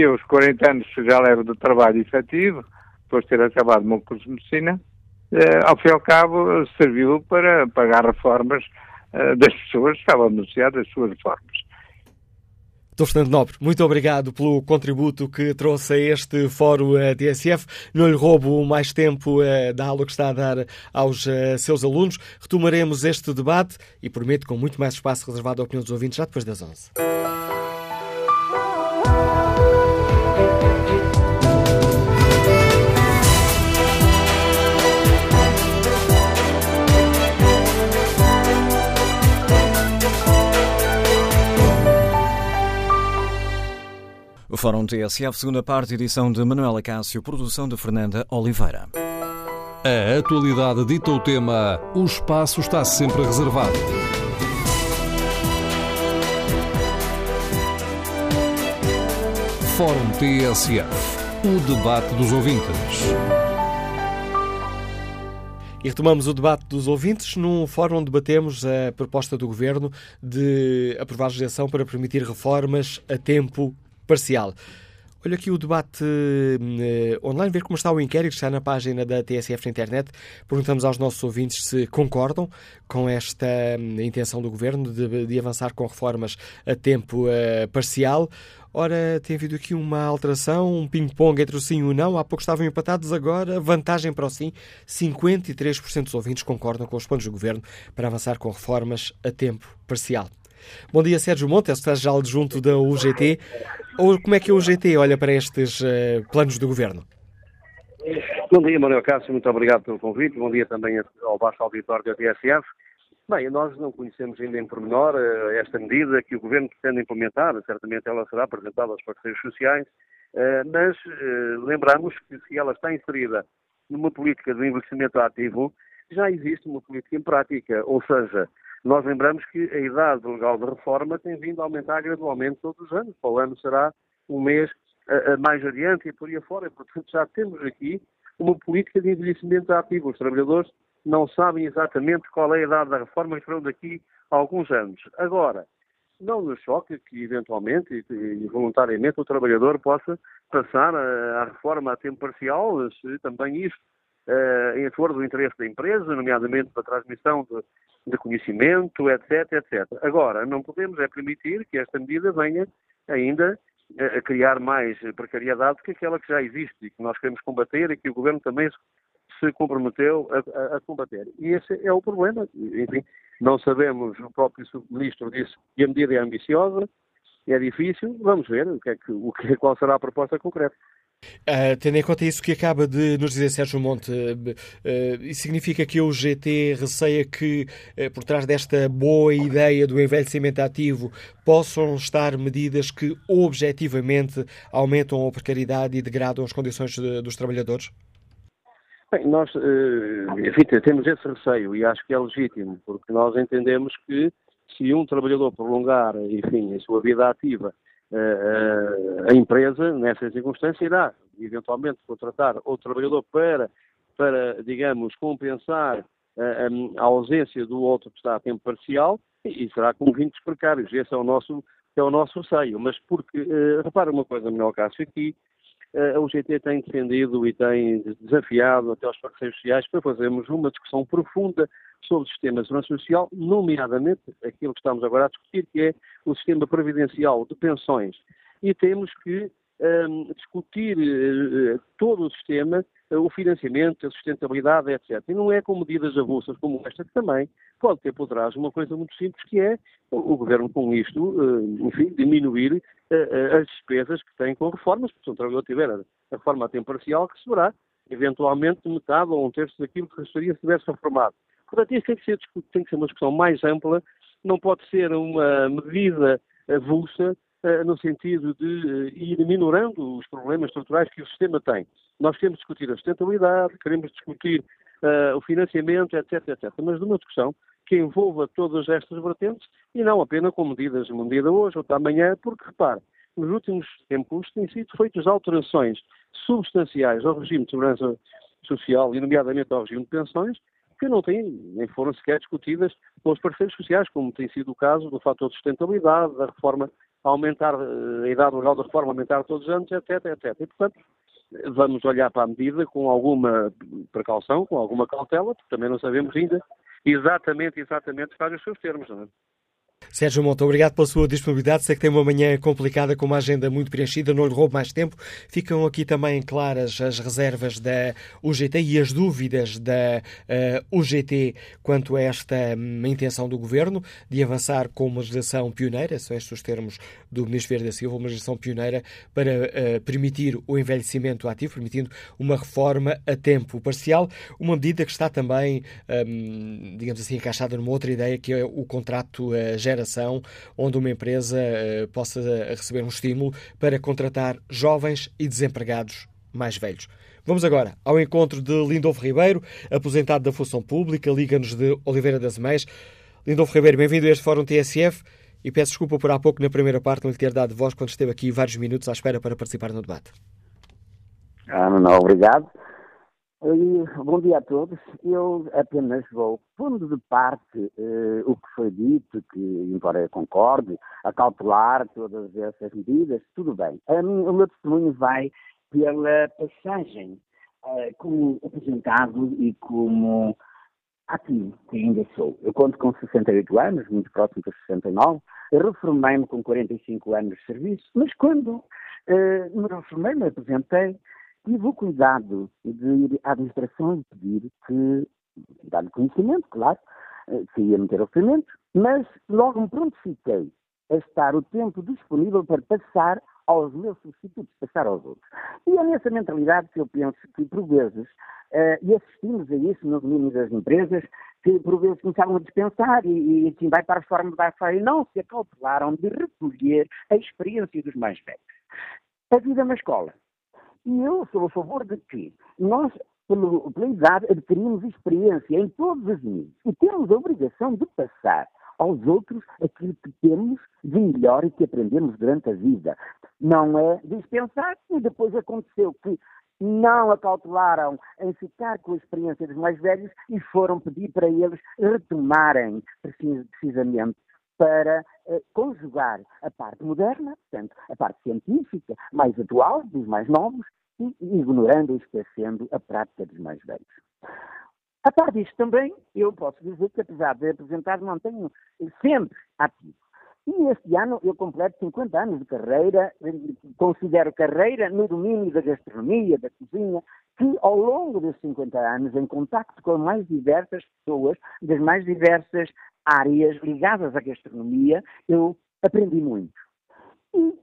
eu, os 40 anos que já levo de trabalho efetivo, depois de ter acabado o meu curso de medicina, eh, ao fim e ao cabo serviu para pagar reformas eh, das pessoas, estavam anunciadas as suas reformas. Dr. Fernando Nobre, muito obrigado pelo contributo que trouxe a este Fórum eh, TSF. Não lhe roubo mais tempo eh, da aula que está a dar aos eh, seus alunos. Retomaremos este debate e prometo com muito mais espaço reservado à opinião dos ouvintes já depois das 11. O Fórum TSF, segunda parte, edição de Manuela Cássio, produção de Fernanda Oliveira. A atualidade dita o tema, o espaço está sempre reservado. Fórum TSF, o debate dos ouvintes. E retomamos o debate dos ouvintes num fórum onde debatemos a proposta do Governo de aprovar a legislação para permitir reformas a tempo parcial. Olha aqui o debate uh, online, ver como está o inquérito, está na página da TSF na internet. Perguntamos aos nossos ouvintes se concordam com esta um, intenção do Governo de, de, avançar com reformas a tempo uh, parcial. Ora, tem havido aqui uma alteração, um ping-pong entre o sim e o não. Há pouco estavam empatados, agora vantagem para o sim. 53% dos ouvintes concordam com os planos do Governo para avançar com reformas a tempo parcial. Bom dia, Sérgio Montes, secretário-geral adjunto da UGT. Ou como é que a UGT olha para estes uh, planos do Governo? Bom dia, Manuel Cássio, muito obrigado pelo convite. Bom dia também ao baixo auditório da TSF. Bem, nós não conhecemos ainda em pormenor uh, esta medida que o Governo pretende implementar. Certamente ela será apresentada aos parceiros sociais, uh, mas lembramos que se ela está inserida numa política de envelhecimento ativo, já existe uma política em prática, ou seja, nós lembramos que a idade legal de reforma tem vindo a aumentar gradualmente todos os anos. Para o ano será um mês uh, mais adiante e por aí afora. Portanto, já temos aqui uma política de envelhecimento ativo. Os trabalhadores não sabem exatamente qual é a idade da reforma que serão daqui a alguns anos. Agora, não nos choque que, eventualmente e, voluntariamente, o trabalhador possa passar a, a reforma a tempo parcial, se também isto em acordo do interesse da empresa, nomeadamente para a transmissão de, de, conhecimento, etc, etc. Agora, não podemos é permitir que esta medida venha ainda a criar mais precariedade que aquela que já existe e que nós queremos combater e que o Governo também se comprometeu a, a, a combater. E esse é o problema. Enfim, não sabemos, o próprio Ministro disse que a medida é ambiciosa, é difícil, vamos ver o que é que, o que, qual será a proposta concreta. Uh, tendo em conta isso que acaba de nos dizer Sérgio Monte, uh, significa que o GT receia que, por trás desta boa ideia do envelhecimento ativo, possam estar medidas que objetivamente aumentam a precariedade e degradam as condições de, dos trabalhadores? Bem, nós enfim, temos esse receio e acho que é legítimo, porque nós entendemos que se um trabalhador prolongar, enfim, a sua vida ativa a empresa, nessa circunstância, irá eventualmente contratar outro trabalhador para, para digamos, compensar a, a ausência do outro que está a tempo parcial e será com vínculos precários. Esse é o nosso, é o nosso receio. Mas porque, uh, repara uma coisa, Manuel Cássio, aqui a UGT tem defendido e tem desafiado até os parceiros sociais para fazermos uma discussão profunda sobre o sistema de segurança social, nomeadamente aquilo que estamos agora a discutir, que é o sistema previdencial de pensões. E temos que um, discutir uh, todo o sistema, o financiamento, a sustentabilidade, etc. E não é com medidas avulsas como esta, que também pode ter por trás uma coisa muito simples, que é o, Governo com isto, uh, enfim, diminuir as despesas que tem com reformas, porque se um trabalhador tiver a, reforma a tempo parcial, receberá eventualmente metade ou um terço daquilo que receberia se tivesse reformado. Portanto, isso tem que, ser, tem que ser uma discussão mais ampla, não pode ser uma medida avulsa no sentido de ir minorando os problemas estruturais que o sistema tem. Nós queremos discutir a sustentabilidade, queremos discutir uh, o financiamento, etc, etc. Mas numa discussão que envolva todas estas vertentes e não apenas com medidas, uma medida hoje, outra amanhã, porque, repare, nos últimos tempos têm sido feitas alterações substanciais ao regime de segurança social e, nomeadamente, ao regime de pensões, que não têm, nem foram sequer discutidas pelos parceiros sociais, como tem sido o caso do fator de sustentabilidade, da reforma aumentar, eh, a idade legal da reforma aumentar todos os anos, etc, etc. E, portanto, vamos olhar para a medida com alguma precaução, com alguma cautela, porque também não sabemos ainda exatamente, exatamente quais os seus termos, não é? Sérgio Monta, obrigado pela sua disponibilidade. Sei que tem uma manhã complicada, com uma agenda muito preenchida, não lhe roubo mais tempo. Ficam aqui também claras as reservas da UGT e as dúvidas da uh, eh, UGT quanto a esta um, intenção do Governo de avançar com uma legislação pioneira, são estes os termos do Ministro Vieira da Silva, uma legislação pioneira para uh, permitir o envelhecimento ativo, permitindo uma reforma a tempo parcial, uma medida que está também, um, digamos assim, encaixada numa outra ideia que é o contrato uh, gera onde uma empresa uh, possa receber um estímulo para contratar jovens e desempregados mais velhos. Vamos agora ao encontro de Lindolfo Ribeiro, aposentado da função pública, Liga-nos de Oliveira das Meias. Lindolfo Ribeiro, bem-vindo a este Fórum TSF e peço desculpa por há pouco, na primeira parte, não lhe ter dado voz quando esteve aqui vários minutos à espera para participar no debate. Ah, não, obrigado. E, bom dia a todos. Eu apenas vou pondo de parte eh, o que foi dito, que, embora eu concorde, a calcular todas essas medidas, tudo bem. Mim, o meu testemunho vai pela passagem eh, como aposentado e como ativo, que ainda sou. Eu conto com 68 anos, muito próximo dos 69. Reformei-me com 45 anos de serviço, mas quando eh, me reformei, me aposentei, tive o cuidado de ir à administração e pedir que, dar-lhe conhecimento, claro, eh, que ia meter ofimento, mas logo me prontifiquei a estar o tempo disponível para passar aos meus substitutos, passar aos outros. E é nessa mentalidade que eu penso que, por vezes, uh, e assistimos a isso no domínio das empresas, que por vezes começaram a dispensar e, e assim vai para a forma da fora e não se acautelaram de recolher a experiência dos mais velhos. A vida na escola e eu sou a favor de que nós, pela idade, adquirimos experiência em todos os níveis e temos a obrigação de passar aos outros aquilo que temos de melhor e que aprendemos durante a vida. Não é dispensar e depois aconteceu que não acautelaram em ficar com a experiência dos mais velhos e foram pedir para eles retomarem precisamente para eh, conjugar a parte moderna, portanto, a parte científica, mais atual, dos mais novos, e ignorando e esquecendo a prática dos mais velhos. A par disto também, eu posso dizer que, apesar de apresentar, mantenho sempre ativo. E este ano eu completo 50 anos de carreira, considero carreira no domínio da gastronomia, da cozinha, que ao longo desses 50 anos, em contacto com mais diversas pessoas, das mais diversas áreas ligadas à gastronomia, eu aprendi muito. E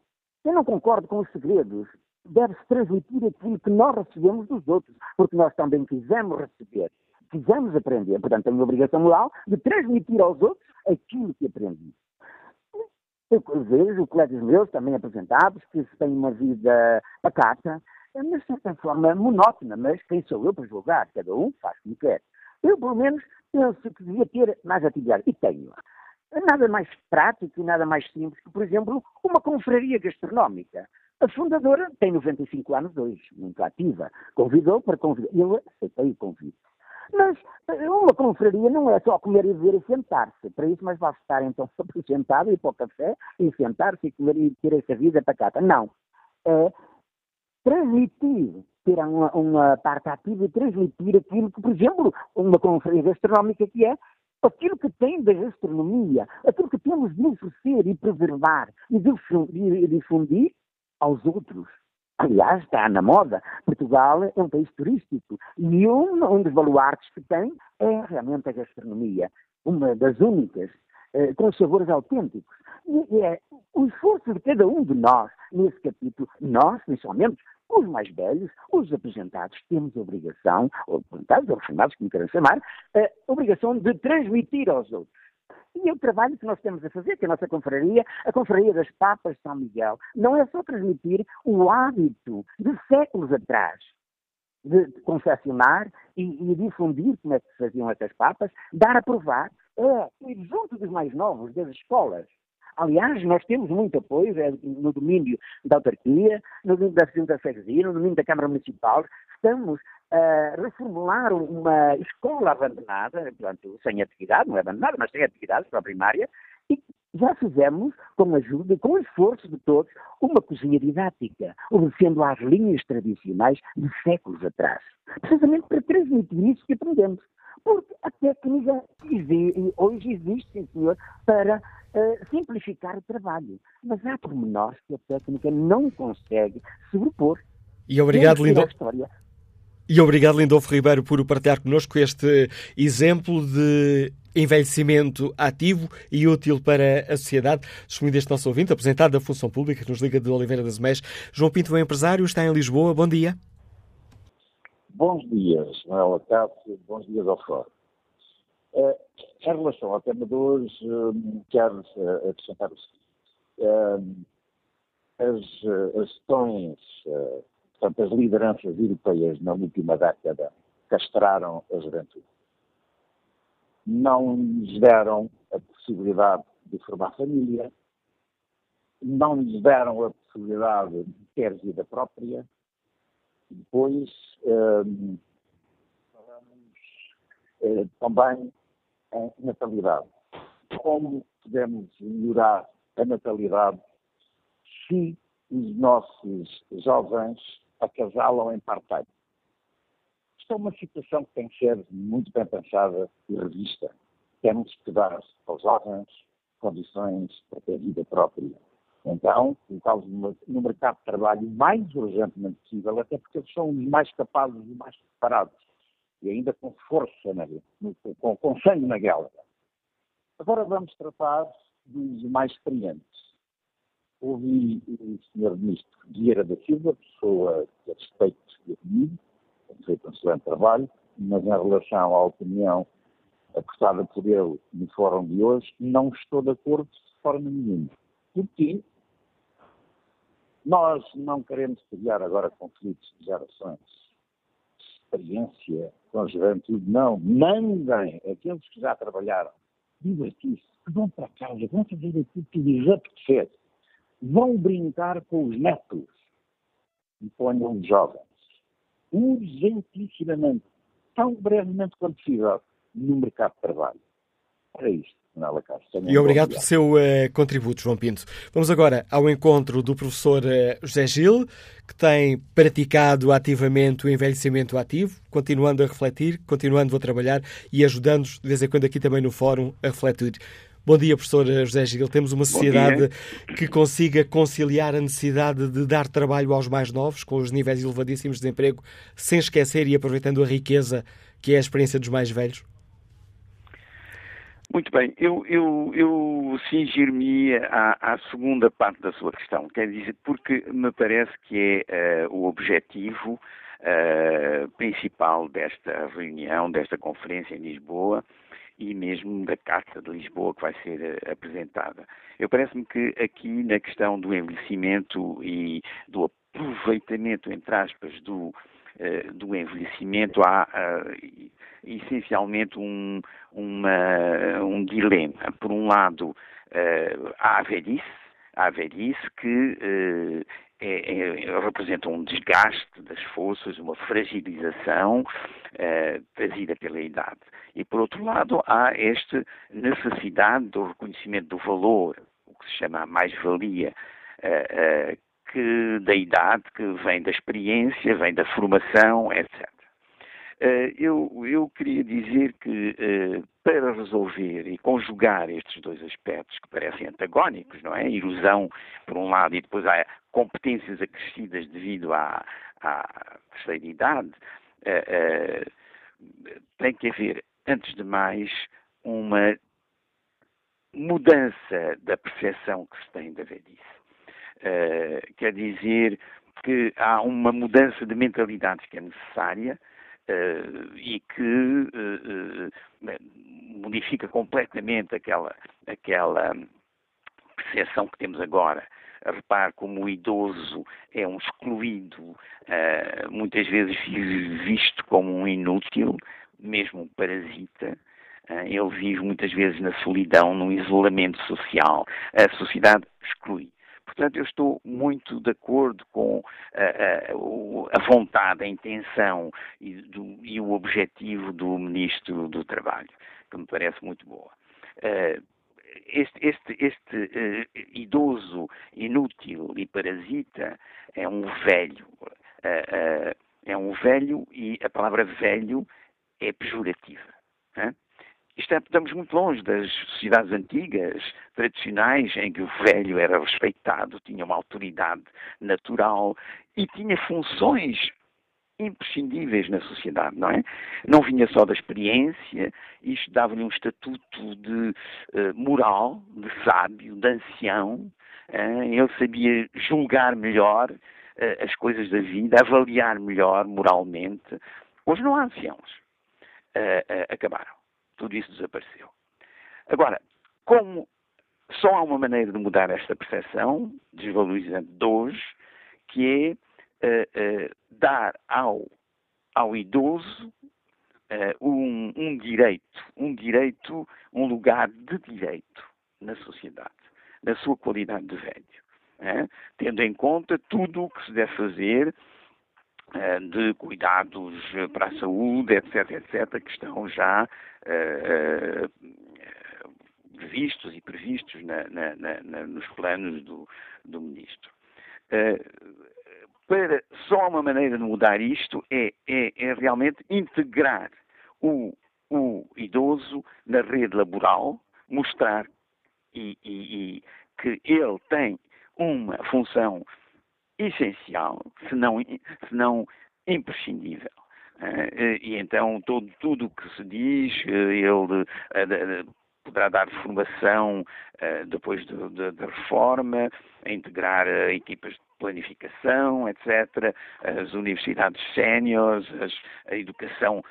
eu não concordo com os segredos. Deve-se transmitir aquilo que nós recebemos dos outros, porque nós também quisemos receber, quisemos aprender. Portanto, tenho a obrigação moral de transmitir aos outros aquilo que aprendi. Eu vejo colegas meus, também apresentados, que têm uma vida pacata, mas de certa forma monótona, mas quem sou eu para julgar? Cada um faz como quer. Eu, pelo menos, penso que devia ter mais atividade. E tenho. Nada mais prático e nada mais simples que, por exemplo, uma confraria gastronómica. A fundadora tem 95 anos hoje, muito ativa. Convidou para convidar. Eu aceitei o convite. Mas eh, uma confraria não é só comer e beber e sentar-se. Para isso, mais vale estar então sentado, ir para o café e sentar-se e comer e ter essa vida pacata. Não. É transmitir ter uma, uma parte ativa e transmitir aquilo que, por exemplo, uma conferência gastronómica que é aquilo que tem da gastronomia, aquilo que temos de oferecer e preservar e difundir, aos outros. Aliás, está na moda. Portugal é um país turístico e um, um dos baluartes que tem é realmente a gastronomia, uma das únicas, eh, com sabores autênticos. E é o esforço de cada um de nós nesse capítulo, nós, principalmente, os mais velhos, os apresentados, temos a obrigação, ou apresentados, ou reformados, como queiram chamar, a obrigação de transmitir aos outros. E é o trabalho que nós temos a fazer, que a nossa confraria, a confraria das Papas de São Miguel, não é só transmitir o hábito de séculos atrás de confeccionar e, e, difundir como é que se faziam essas papas, dar a provar, é ir junto dos mais novos, das escolas, Aliás, nós temos muito apoio é, no domínio da autarquia, no domínio da Junta de Freguesia, no domínio da Câmara Municipal. Estamos a reformular uma escola abandonada, portanto, sem atividade, não é abandonada, mas sem atividade para a primária, e já fizemos, com ajuda, com esforço de todos, uma cozinha didática, obedecendo às linhas tradicionais de séculos atrás. Precisamente para transmitir isso que aprendemos. Porque a técnica hoje existe, sim, senhor, para uh, simplificar o trabalho. Mas há pormenores que a técnica não consegue sobrepor. E obrigado, Lindo. E obrigado, Lindolfo Ribeiro, por partilhar connosco este exemplo de envelhecimento ativo e útil para a sociedade. Testemunho deste nosso ouvinte, apresentado da Função Pública, que nos liga de Oliveira das Meias. João Pinto é empresário, está em Lisboa. Bom dia. Bons dias, Manuela Cássio. Bons dias ao Fórum. Uh, em relação ao tema de hoje, uh, quero uh, acrescentar o seguinte. as, as questões, portanto, as lideranças europeias na última década castraram a juventude não lhes deram a possibilidade de formar família, não lhes deram a possibilidade de ter vida própria. Depois, um, falamos uh, também em natalidade. Como podemos melhorar a natalidade se os nossos jovens acasalam em part-time? Isto é uma situação que tem que ser muito bem pensada e revista. Temos que dar aos jovens condições para ter vida própria. Então, colocá-los no mercado de trabalho o mais urgentemente possível, até porque eles são os mais capazes e mais preparados. E ainda com força, na, no, com, com sangue na guerra. Agora vamos tratar dos mais experientes. Ouvi o Sr. Ministro Vieira da Silva, pessoa que respeito e admiro, tem feito um excelente trabalho, mas em relação à opinião apostada por ele no fórum de hoje, não estou de acordo de forma nenhuma. Porque nós não queremos criar agora conflitos de gerações. Experiência com a juventude, não. Mandem aqueles que já trabalharam, divertir-se, vão para casa, vão fazer aquilo que lhes apetecer. Vão brincar com os netos e ponham jovens urgentissimamente, tão brevemente quanto possível, no mercado de trabalho. Isto. E obrigado pelo seu uh, contributo, João Pinto. Vamos agora ao encontro do professor uh, José Gil, que tem praticado ativamente o envelhecimento ativo, continuando a refletir, continuando a trabalhar e ajudando-nos, de vez em quando, aqui também no fórum, a refletir. Bom dia, professor José Gil. Temos uma sociedade que consiga conciliar a necessidade de dar trabalho aos mais novos, com os níveis elevadíssimos de desemprego, sem esquecer e aproveitando a riqueza que é a experiência dos mais velhos? Muito bem, eu, eu, eu cingir-me à, à, segunda parte da sua questão, quer dizer, porque me parece que é uh, o objetivo uh, principal desta reunião, desta conferência em Lisboa, e mesmo da Carta de Lisboa que vai ser uh, apresentada. Eu parece-me que aqui na questão do envelhecimento e do aproveitamento, entre aspas, do, do envelhecimento, há uh, essencialmente um, uma, um dilema. Por um lado, há a velhice, há a velhice que é, é, representa um desgaste das forças, uma fragilização trazida pela idade. E, por outro lado, há esta necessidade do reconhecimento do valor, o que se chama a mais-valia, que, da idade, que vem da experiência, vem da formação, etc. Eu, eu, queria dizer que para resolver e conjugar estes dois aspectos que parecem antagónicos, não é? Ilusão, por um lado, e depois há competências acrescidas devido à, à terceira idade, tem que haver antes de mais, uma mudança da percepção que se tem da velhice. Uh, quer dizer que há uma mudança de mentalidade que é necessária uh, e que uh, modifica completamente aquela, aquela percepção que temos agora. Repare como o idoso é um excluído, muitas vezes visto como um inútil, mesmo um parasita, eh, ele vive muitas vezes na solidão, no isolamento social. A sociedade exclui. Portanto, eu estou muito de acordo com a, eh, a, eh, a vontade, a intenção e, do, e, o objetivo do Ministro do Trabalho, que me parece muito boa. Este, este, este idoso inútil e parasita é um velho. é um velho e a palavra velho é pejorativa. Hein? Isto é, estamos muito longe das sociedades antigas, tradicionais, em que o velho era respeitado, tinha uma autoridade natural e tinha funções imprescindíveis na sociedade, não é? Não vinha só da experiência, isto dava-lhe um estatuto de uh, moral, de sábio, de ancião. Uh, ele sabia julgar melhor uh, as coisas da vida, avaliar melhor moralmente. Hoje não há anciãos. acabaram. Tudo isso desapareceu. Agora, como só há uma maneira de mudar esta percepção desvalorizante de hoje, que é uh, dar ao, ao idoso uh, um, um, direito, um direito, um lugar de direito na sociedade, na sua qualidade de velho, tendo em conta tudo o que se deve fazer de cuidados para a saúde, etc., etc., que estão já vistos e previstos na, na, na, nos planos do, do Ministro. Uh, para só uma maneira de mudar isto é, é, é realmente integrar o, o, idoso na rede laboral, mostrar e, e, e que ele tem uma função essencial, se não, se não imprescindível. Eh, e então todo, tudo o que se diz, eh, ele eh, poderá dar formação depois da reforma, integrar equipas de planificação, etc., as universidades séniores, a educação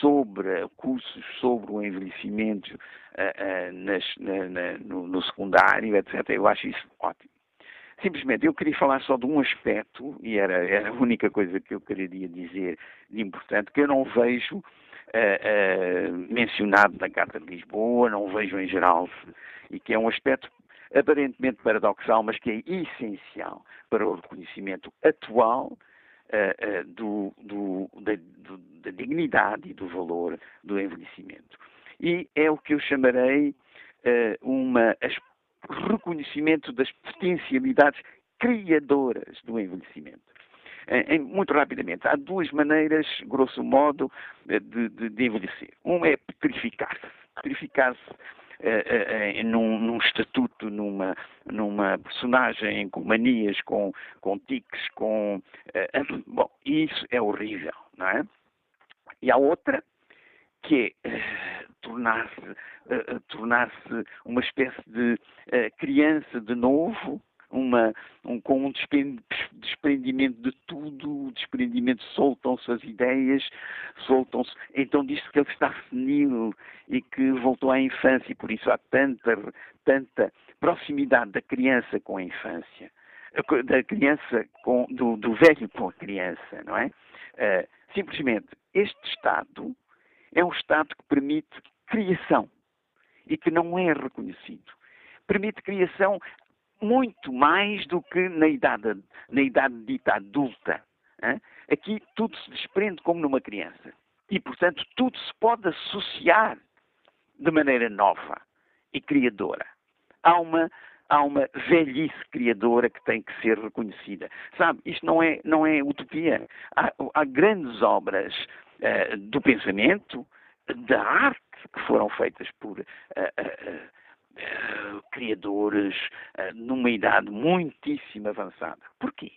sobre cursos sobre o envelhecimento uh, uh, nas, na, na, no, no, secundário, etc. Eu acho isso ótimo. Simplesmente eu queria falar só de um aspecto, e era, era a única coisa que eu queria dizer de importante, que eu não vejo uh, mencionado na Carta de Lisboa, não vejo em geral, e que é um aspecto aparentemente paradoxal, mas que é essencial para o reconhecimento atual uh, uh, do, do, da, do, da, dignidade e do valor do envelhecimento. E é o que eu chamarei uh, uma reconhecimento das potencialidades criadoras do envelhecimento. Muito rapidamente, há duas maneiras, grosso modo, de, de, de envelhecer. Uma é petrificar-se. Petrificar-se uh, uh, num, num, estatuto, numa, numa personagem com manias, com, com tiques, com. Bom, isso é horrível, não é? E há outra que é tornar-se tornar uma espécie de criança de novo, uma, um, com um desprendimento de tudo, desprendimento, soltam-se as ideias, soltam-se. Então diz-se que ele está senil e que voltou à infância, e por isso há tanta, tanta proximidade da criança com a infância, da criança com, do, do velho com a criança, não é? Uh, simplesmente, este Estado é um Estado que permite criação e que não é reconhecido. Permite criação muito mais do que na idade, na idade dita adulta. Aqui tudo se desprende como numa criança. E, portanto, tudo se pode associar de maneira nova e criadora. Há uma, há uma velhice criadora que tem que ser reconhecida. Sabe, isto não é, não é utopia. Há, há grandes obras uh, do pensamento, da arte, que foram feitas por uh, uh, uh, criadores uh, numa idade muitíssimo avançada. Porquê?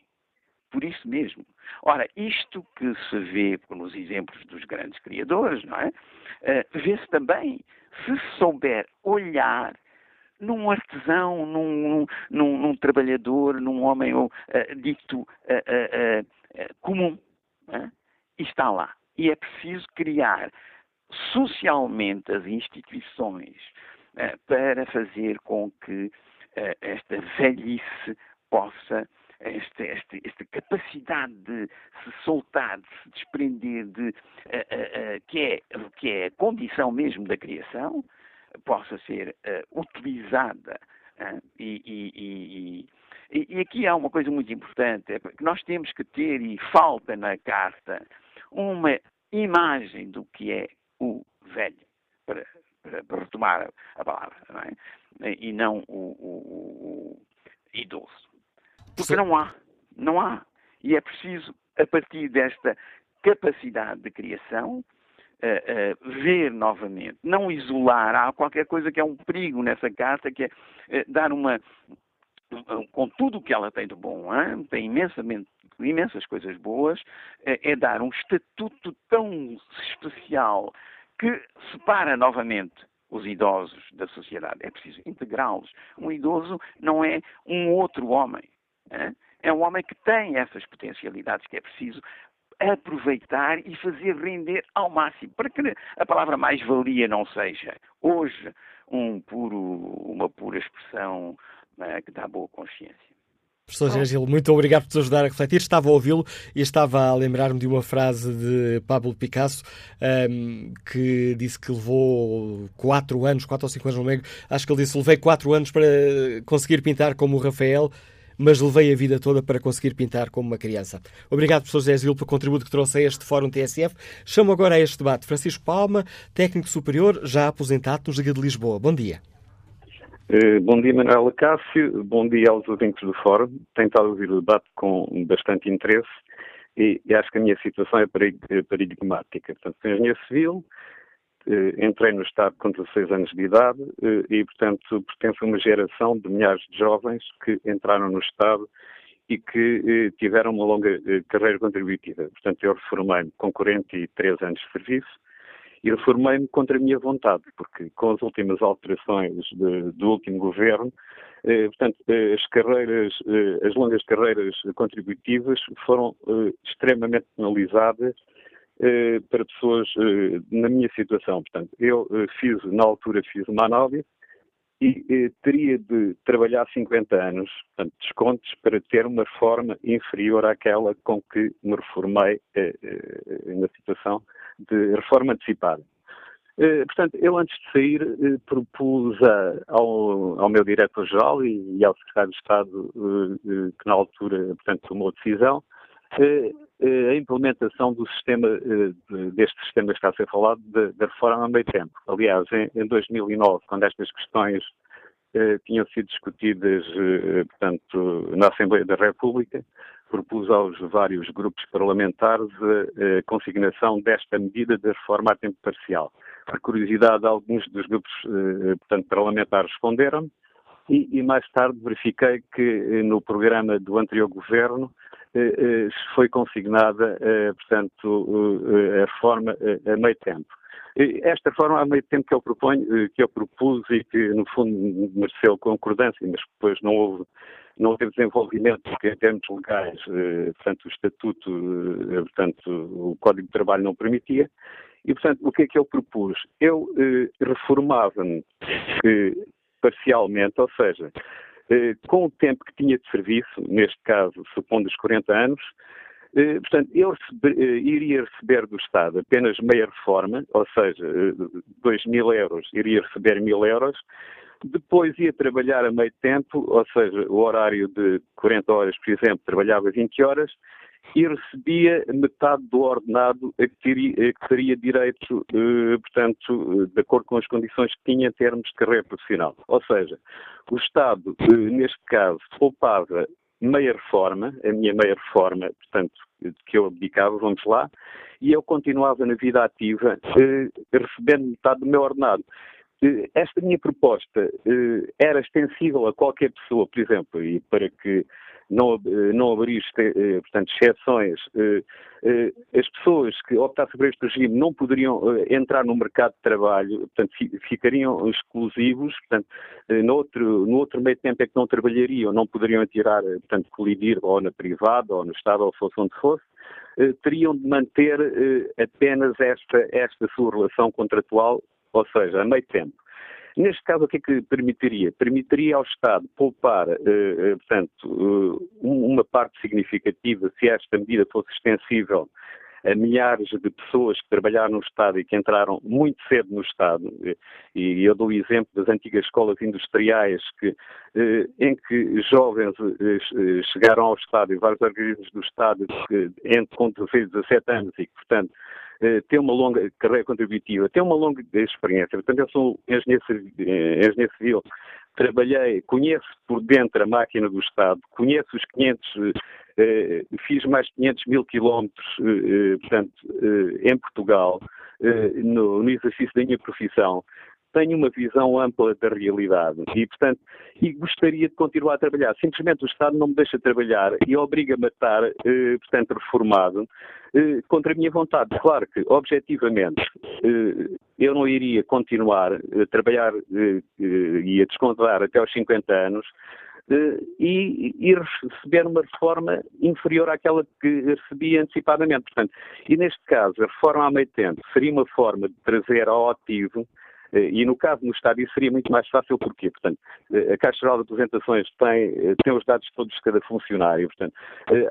Por isso mesmo. Ora, isto que se vê nos exemplos dos grandes criadores, não é? Uh, Vê-se também, se souber olhar num artesão, num, num, num trabalhador, num homem uh, dito comum. É? está lá. E é preciso criar socialmente as instituições eh, para fazer com que eh, esta velhice possa, esta, capacidade de se soltar, de se desprender, de, uh, que, é, que é a condição mesmo da criação, possa ser utilizada. E, e, e, e, aqui há uma coisa muito importante, é que nós temos que ter, e falta na carta, uma imagem do que é o velho, para, para retomar a palavra, não é? e não o, o, o idoso. Porque não há, não há. E é preciso, a partir desta capacidade de criação, uh, uh, ver novamente, não isolar. Há qualquer coisa que é um perigo nessa carta, que é dar uma. Com tudo o que ela tem de bom, hein? tem imensamente, imensas coisas boas, é dar um estatuto tão especial que separa novamente os idosos da sociedade. É preciso integrá-los. Um idoso não é um outro homem. É um homem que tem essas potencialidades que é preciso aproveitar e fazer render ao máximo, para que a palavra mais-valia não seja hoje um puro, uma pura expressão né, que dá boa consciência. Professor Gil, muito obrigado por nos ajudar a refletir. Estava a ouvi-lo e estava a lembrar-me de uma frase de Pablo Picasso um, que disse que levou quatro anos, quatro ou cinco anos, não lembro. Acho que ele disse: levei quatro anos para conseguir pintar como o Rafael mas levei a vida toda para conseguir pintar como uma criança. Obrigado, professor José pelo contributo que trouxe a este Fórum TSF. Chamo agora a este debate Francisco Palma, técnico superior, já aposentado no Liga de Lisboa. Bom dia. Uh, bom dia, Manuela Cássio. Bom dia aos ouvintes do Fórum. Tenho estado a ouvir o debate com bastante interesse e, acho que a minha situação é paradigmática. Portanto, sou engenheiro civil, eh, entrei no Estado com 16 anos de idade eh, e, portanto, pertenço a uma geração de milhares de jovens que entraram no Estado e que eh, tiveram uma longa carreira contributiva. Portanto, eu reformei-me com 43 anos de serviço e reformei-me contra a minha vontade, porque com as últimas alterações de, do último governo, portanto, as carreiras, as longas carreiras contributivas foram extremamente penalizadas eh, para pessoas eh, na minha situação. Portanto, eu eh, fiz, na altura, fiz uma análise e teria de trabalhar 50 anos, portanto, descontos, para ter uma reforma inferior àquela com que me reformei na situação de reforma antecipada. Portanto, eu antes de sair propus ao, ao meu diretor-geral e ao secretário de Estado, que na altura, portanto, tomou a decisão, a implementação do sistema, eh, deste sistema que está a ser falado, da reforma a meio tempo. Aliás, em 2009, quando estas questões eh, tinham sido discutidas, eh, portanto, na Assembleia da República, propus aos vários grupos parlamentares a consignação desta medida de reforma a tempo parcial. Por curiosidade, alguns dos grupos, portanto, parlamentares responderam e, e mais tarde verifiquei que no programa do anterior governo eh, eh, foi consignada, eh, portanto, a reforma a meio tempo. Esta reforma a meio tempo que eu proponho, que eu propus e que no fundo mereceu concordância, mas depois não houve, não teve desenvolvimento, porque em termos legais, portanto, o estatuto, portanto, o Código de Trabalho não permitia, e portanto, o que é que eu propus? Eu reformava-me parcialmente, ou seja, eh, com o tempo que tinha de serviço, neste caso, supondo os 40 anos, eh, portanto, eu receber, eh, iria receber do Estado apenas meia reforma, ou seja, 2 mil euros, iria receber mil euros, depois ia trabalhar a meio tempo, ou seja, o horário de 40 horas, por exemplo, trabalhava 20 horas, e recebia metade do ordenado a que teria, a que teria direito, eh, portanto, de acordo com as condições que tinha em termos de carreira profissional. Ou seja, o Estado, eh, neste caso, poupava meia reforma, a minha meia reforma, portanto, que eu abdicava, vamos lá, e eu continuava na vida ativa, eh, recebendo metade do meu ordenado. Esta minha proposta era extensível a qualquer pessoa, por exemplo, e para que não, eh, não abrir, eh, portanto, exceções. Eh, as pessoas que optassem por este regime não poderiam entrar no mercado de trabalho, portanto, ficariam exclusivos, portanto, no outro, no outro meio tempo é que não trabalhariam, não poderiam tirar, portanto, colidir ou na privada, ou no Estado, ou fosse onde fosse, teriam de manter apenas esta, esta sua relação contratual, ou seja, a meio tempo. Neste caso, o que é que permitiria? Permitiria ao Estado poupar, eh, eh portanto, eh, uma parte significativa, se esta medida fosse extensível a milhares de pessoas que trabalharam no Estado e que entraram muito cedo no Estado. E eu dou o exemplo das antigas escolas industriais que, eh, em que jovens chegaram ao Estado e vários organismos do Estado entre com 16 e 17 anos e que, portanto, eh, tem uma longa carreira contributiva, tem uma longa experiência. Portanto, eu sou engenheiro, eh, civil, trabalhei, conheço por dentro a máquina do Estado, conheço os 500, eh, fiz mais de 500 mil quilómetros, portanto, em Portugal, no, no exercício da minha profissão, tenho uma visão ampla da realidade e, portanto, e gostaria de continuar a trabalhar. Simplesmente o Estado não me deixa trabalhar e obriga-me a estar, eh, portanto, reformado eh, contra a minha vontade. Claro que, objetivamente, eh, eu não iria continuar a trabalhar eh, eh, e a descontar até aos 50 anos eh, e ir receber uma reforma inferior àquela que recebia antecipadamente. Portanto, e neste caso, a reforma a meio tempo seria uma forma de trazer ao ativo eh, e no caso no Estado isso seria muito mais fácil, porquê? Portanto, eh, a Caixa Geral de Apresentações tem, tem os dados todos de cada funcionário, portanto,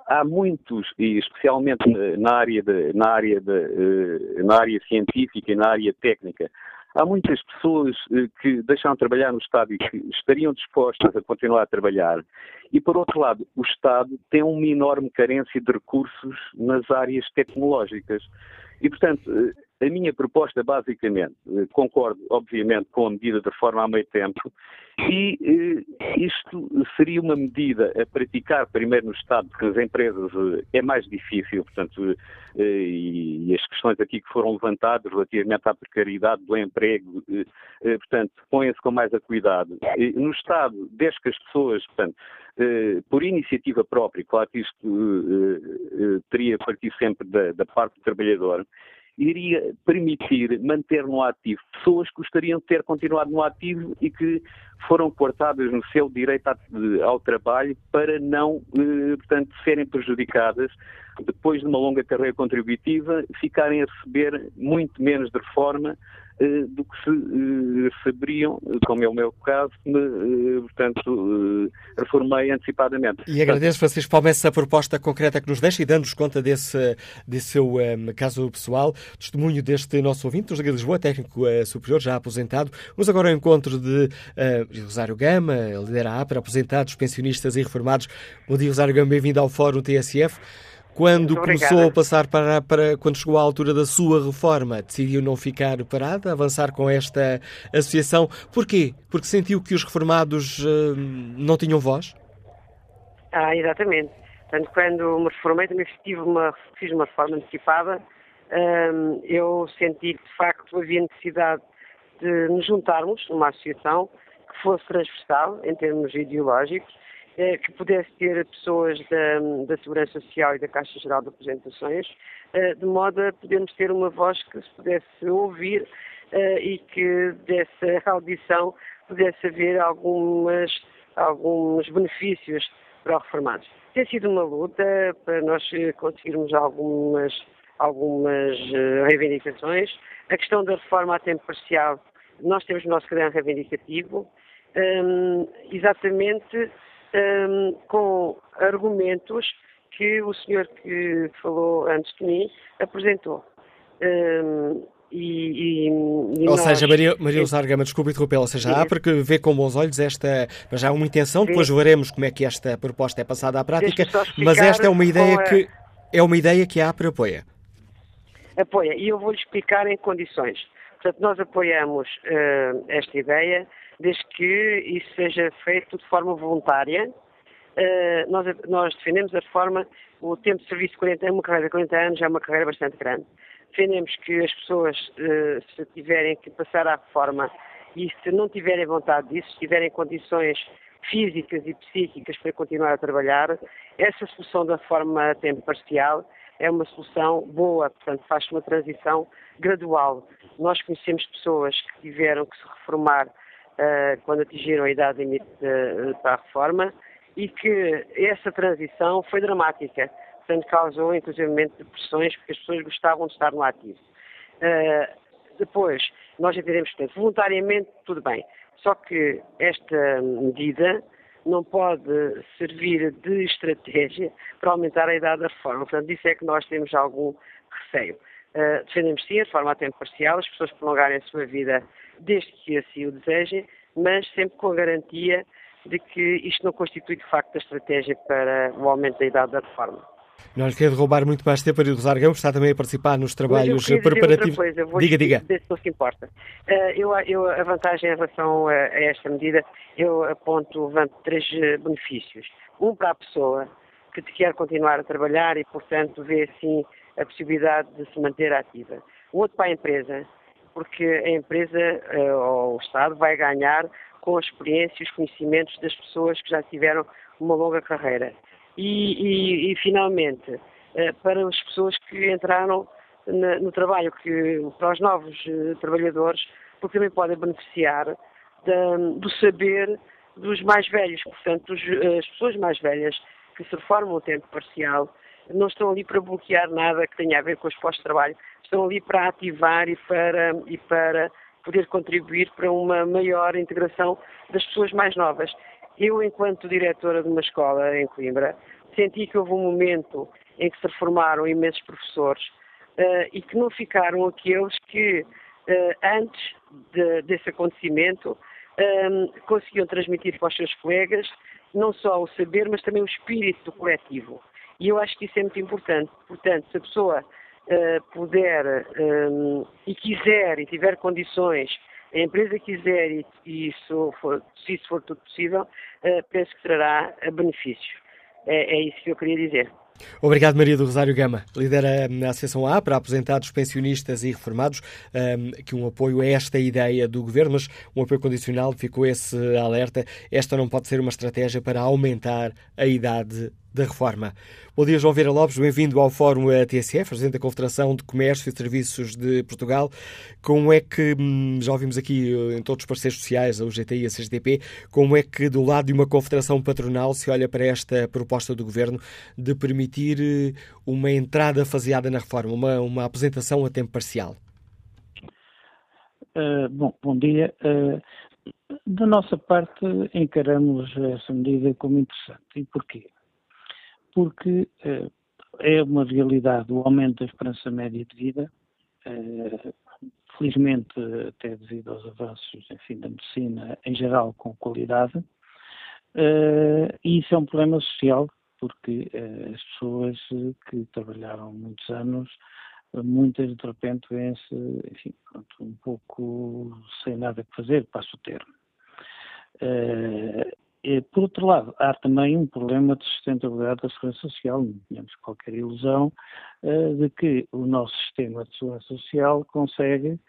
há muitos, e especialmente na área, de, na, área de, na área científica e na área técnica, há muitas pessoas que deixaram de trabalhar no Estado e que estariam dispostas a continuar a trabalhar. E, por outro lado, o Estado tem uma enorme carência de recursos nas áreas tecnológicas. E, portanto, a minha proposta, basicamente, eh, concordo, obviamente, com a medida de reforma a meio tempo, e eh, isto seria uma medida a praticar primeiro no Estado, porque as empresas eh, é mais difícil, portanto, e, as questões aqui que foram levantadas relativamente à precariedade do emprego, portanto, põem-se com mais a cuidado. no Estado, desde que as pessoas, portanto, por iniciativa própria, claro que isto teria partido sempre da, da parte do trabalhador, iria permitir manter no ativo pessoas que gostariam de ter continuado no ativo e que foram cortadas no seu direito ao trabalho para não, eh, portanto, serem prejudicadas depois de uma longa carreira contributiva, ficarem a receber muito menos de reforma eh, do que se eh, receberiam, como é o meu caso, me, portanto, reformei antecipadamente. E agradeço, Francisco Palme, essa proposta concreta que nos deixa e dando-nos conta desse, desse seu um, caso pessoal, testemunho deste nosso ouvinte, dos de Lisboa, técnico uh, superior, já aposentado. Vamos agora ao encontro de uh, Rosário Gama, líder a APRA, aposentados, pensionistas e reformados. Bom dia, Rosário Gama, bem-vindo ao Fórum TSF. Quando começou a passar para, para, quando chegou à altura da sua reforma, decidiu não ficar parada, avançar com esta associação. Porquê? Porque sentiu que os reformados uh, não tinham voz? Ah, exatamente. Portanto, quando me reformei, também tive uma, fiz uma reforma antecipada. Um, eu senti que, de facto, havia necessidade de nos juntarmos numa associação que fosse transversal em termos ideológicos que pudesse ter pessoas da, da Segurança Social e da Caixa Geral de Apresentações, eh, de modo a podermos ter uma voz que se pudesse ouvir eh, e que dessa audição pudesse haver algumas, alguns benefícios para os reformados. Tem sido uma luta para nós conseguirmos algumas, algumas reivindicações. A questão da reforma a tempo parcial, nós temos o nosso caderno reivindicativo, um, exatamente um, com argumentos que o senhor que falou antes de mim apresentou. Um, e, e, e ou nós... seja, Maria, Maria Luzar Gama, desculpe interromper, ou seja, há porque vê com bons olhos esta, mas há uma intenção, Sim. depois veremos como é que esta proposta é passada à prática, mas esta é uma ideia a... que é uma ideia que a APRA apoia. Apoia, e eu vou-lhe explicar em condições. Portanto, nós apoiamos uh, esta ideia desde que isso seja feito de forma voluntária. Uh, nós, nós, defendemos a reforma, o tempo de serviço de 40 anos, uma carreira de 40 anos é uma carreira bastante grande. Defendemos que as pessoas, uh, se tiverem que passar à reforma e se não tiverem vontade disso, se tiverem condições físicas e psíquicas para continuar a trabalhar, essa solução da reforma a tempo parcial é uma solução boa, portanto faz uma transição gradual. Nós conhecemos pessoas que tiveram que se reformar uh, quando atingiram a idade limite para a reforma e que essa transição foi dramática, portanto causou inclusive depressões porque as pessoas gostavam de estar no ativo. Uh, depois, nós entendemos que voluntariamente tudo bem, só que esta medida não pode servir de estratégia para aumentar a idade da reforma. Portanto, disso é que nós temos algum receio. Uh, defendemos sim a reforma a tempo parcial, as pessoas prolongarem a sua vida desde que assim o desejem, mas sempre com a garantia de que isto não constitui de facto a estratégia para o aumento da idade da reforma. Não lhe quero roubar muito mais tempo para Rosar Gamos, está também a participar nos trabalhos preparativos. Coisa, diga, diga. Se não se importa. Uh, eu, eu, a vantagem em relação a, a, esta medida, eu aponto, levanto três eh, benefícios. Um para a pessoa que quer continuar a trabalhar e, portanto, vê assim a possibilidade de se manter ativa. o outro para a empresa, porque a empresa ou o Estado vai ganhar com a experiência e os conhecimentos das pessoas que já tiveram uma longa carreira. E, e, e finalmente, para as pessoas que entraram no trabalho, que, para os novos trabalhadores, porque também podem beneficiar do saber dos mais velhos, portanto, as pessoas mais velhas que se reformam a tempo parcial não estão ali para bloquear nada que tenha a ver com os postos de trabalho, estão ali para ativar e para, e para poder contribuir para uma maior integração das pessoas mais novas. Eu, enquanto diretora de uma escola em Coimbra, senti que houve um momento em que se reformaram imensos professores uh, e que não ficaram aqueles que, uh, antes de, desse acontecimento, um, conseguiam transmitir para os seus colegas não só o saber, mas também o espírito do coletivo. E eu acho que isso é muito importante. Portanto, se a pessoa uh, puder um, e quiser e tiver condições, a empresa quiser e, e isso for, se isso for tudo possível, uh, penso que trará benefícios. É, é isso que eu queria dizer. Obrigado, Maria do Rosário Gama. Lidera hum, a Associação A para aposentados, pensionistas e reformados, um, que um apoio a esta ideia do Governo, mas um apoio condicional, ficou esse alerta. Esta não pode ser uma estratégia para aumentar a idade da reforma. Bom dia, João Vera Lopes, bem-vindo ao Fórum TSF, Presidente da Confederação de Comércio e Serviços de Portugal. Como é que, hum, já ouvimos aqui eh, em todos os parceiros sociais, a UGT e a CGTP, como é que do lado de uma confederação patronal se olha para esta proposta do Governo de permitir eh, uma entrada faseada na reforma, uma, uma apresentação a tempo parcial? Uh, bom, bom dia. Uh, da nossa parte, encaramos essa medida como interessante. E porquê? Porque eh, é uma realidade o aumento da esperança média de vida, eh, felizmente até devido aos avanços enfim, da medicina em geral com qualidade, eh, e isso é um problema social, porque as pessoas que trabalharam muitos anos, muitas de repente vêm-se, enfim, pronto, um pouco sem nada a fazer, passo o termo. Por outro lado, há também um problema de sustentabilidade da segurança social. Não temos qualquer ilusão uh, de que o nosso sistema de segurança social consegue,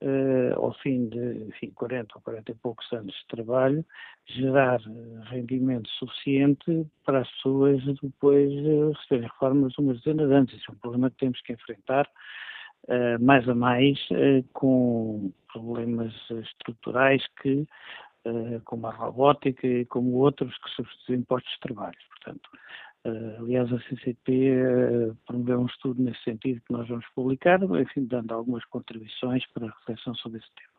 uh, ao fim de enfim, 40 ou 40 e poucos anos de trabalho, gerar eh, rendimento suficiente para as pessoas depois uh, receberem reformas umas dezenas de anos. Isso é um problema que temos que enfrentar mais a mais com problemas estruturais que eh, como a robótica e como outros que substituem postos de trabalho. Portanto, eh, aliás, a CCP eh, promoveu um estudo nesse sentido que nós vamos publicar, enfim, dando algumas contribuições para a reflexão sobre esse tema.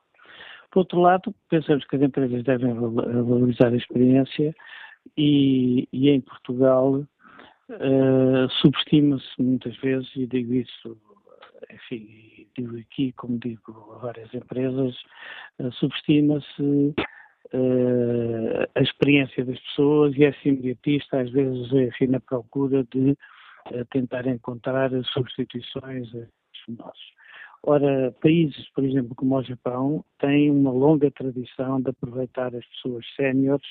Por outro lado, pensamos que as empresas devem valorizar a experiência e, e em Portugal uh, subestima-se muitas vezes, e digo isso, enfim, digo aqui, como digo a várias empresas, uh, subestima-se uh, a experiência das pessoas e essa imediatista, às vezes, enfim, na procura de uh, tentar encontrar substituições a nossos. Ora, países, por exemplo, como o Japão, têm uma longa tradição de aproveitar as pessoas séniores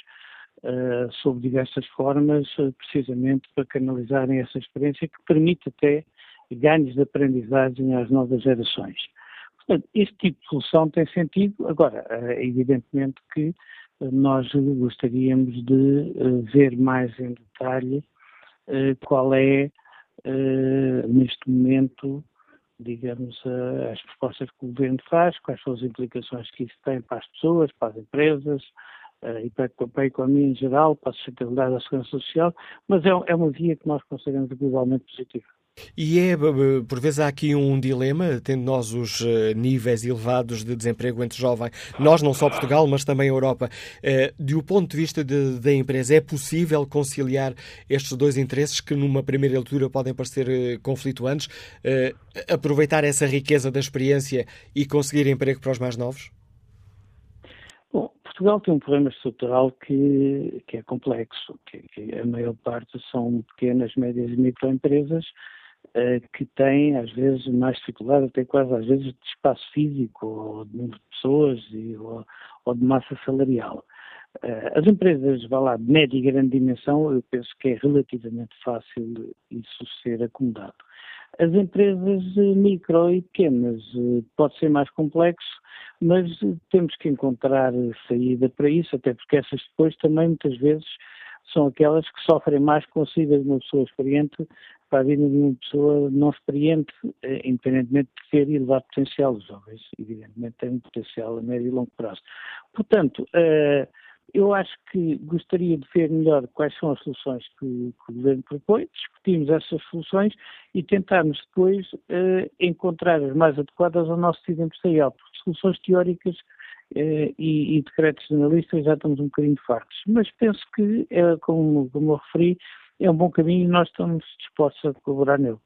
uh, sob diversas formas, uh, precisamente para canalizarem essa experiência que permite até ganhos de aprendizagem às novas gerações. Este tipo de solução tem sentido. Agora, é evidentemente que eh, nós gostaríamos de eh, ver mais em detalhe qual é, neste momento, digamos, as propostas que o governo faz, quais são as implicações que isso tem para as pessoas, para as empresas e para a economia em geral, para a sustentabilidade da segurança social, mas é, é uma via que nós consideramos globalmente positiva. E é, por vezes, há aqui um dilema, tendo nós os eh, níveis elevados de desemprego entre jovens, nós não só Portugal, mas também a Europa. Eh, de o ponto de vista da empresa, é possível conciliar estes dois interesses que, numa primeira leitura, podem parecer eh, conflituantes? Aproveitar essa riqueza da experiência e conseguir emprego para os mais novos? Bom, Portugal tem um problema estrutural que, que é complexo, que, que a maior parte são pequenas, médias e microempresas, que têm, às vezes, mais dificuldade, até quase às vezes, de espaço físico, ou de número de pessoas, e, ou, ou, de massa salarial. As empresas, vá lá, de média e grande dimensão, eu penso que é relativamente fácil isso ser acomodado. As empresas micro e pequenas pode ser mais complexo, mas temos que encontrar saída para isso, até porque essas depois também muitas vezes são aquelas que sofrem mais com a saída de uma pessoa experiente para a vida de uma pessoa não experiente, eh, independentemente de ter elevado potencial. Os jovens, evidentemente, têm um potencial a médio e longo prazo. Portanto, uh, eu acho que gostaria de ver melhor quais são as soluções que, o Governo propõe, discutirmos essas soluções e tentarmos depois uh, encontrar as mais adequadas ao nosso tecido empresarial, porque soluções teóricas e, e, decretos jornalistas já estamos um bocadinho fartos. Mas penso que, como, como eu referi, é um bom caminho e nós estamos dispostos a colaborar nele.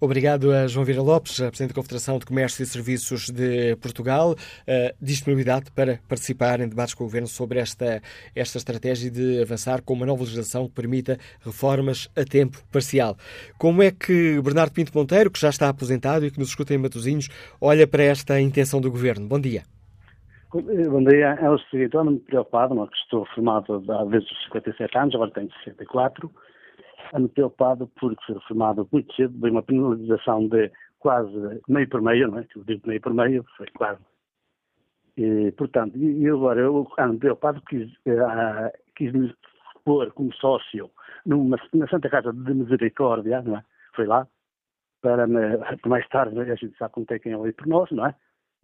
Obrigado a João Vieira Lopes, Presidente da Confederação de Comércio e Serviços de Portugal, a disponibilidade para participar em debates com o Governo sobre esta, esta estratégia de avançar com uma nova legislação que permita reformas a tempo parcial. Como é que Bernardo Pinto Monteiro, que já está aposentado e que nos escuta em Matosinhos, olha para esta intenção do Governo? Bom dia. Bom dia, é o seguinte, estou muito preocupado, não, estou formado há desde os 57 anos, agora tenho 64, ando preocupado porque fui reformado muito cedo, veio uma penalização de quase meio por meio, não é? Eu digo meio por meio, foi quase. E, portanto, e agora eu ando preocupado, quis, uh, quis me pôr como sócio numa, na Santa Casa de Misericórdia, não é? Foi lá, para, me, mais tarde, a gente sabe como tem quem é por nós, não é?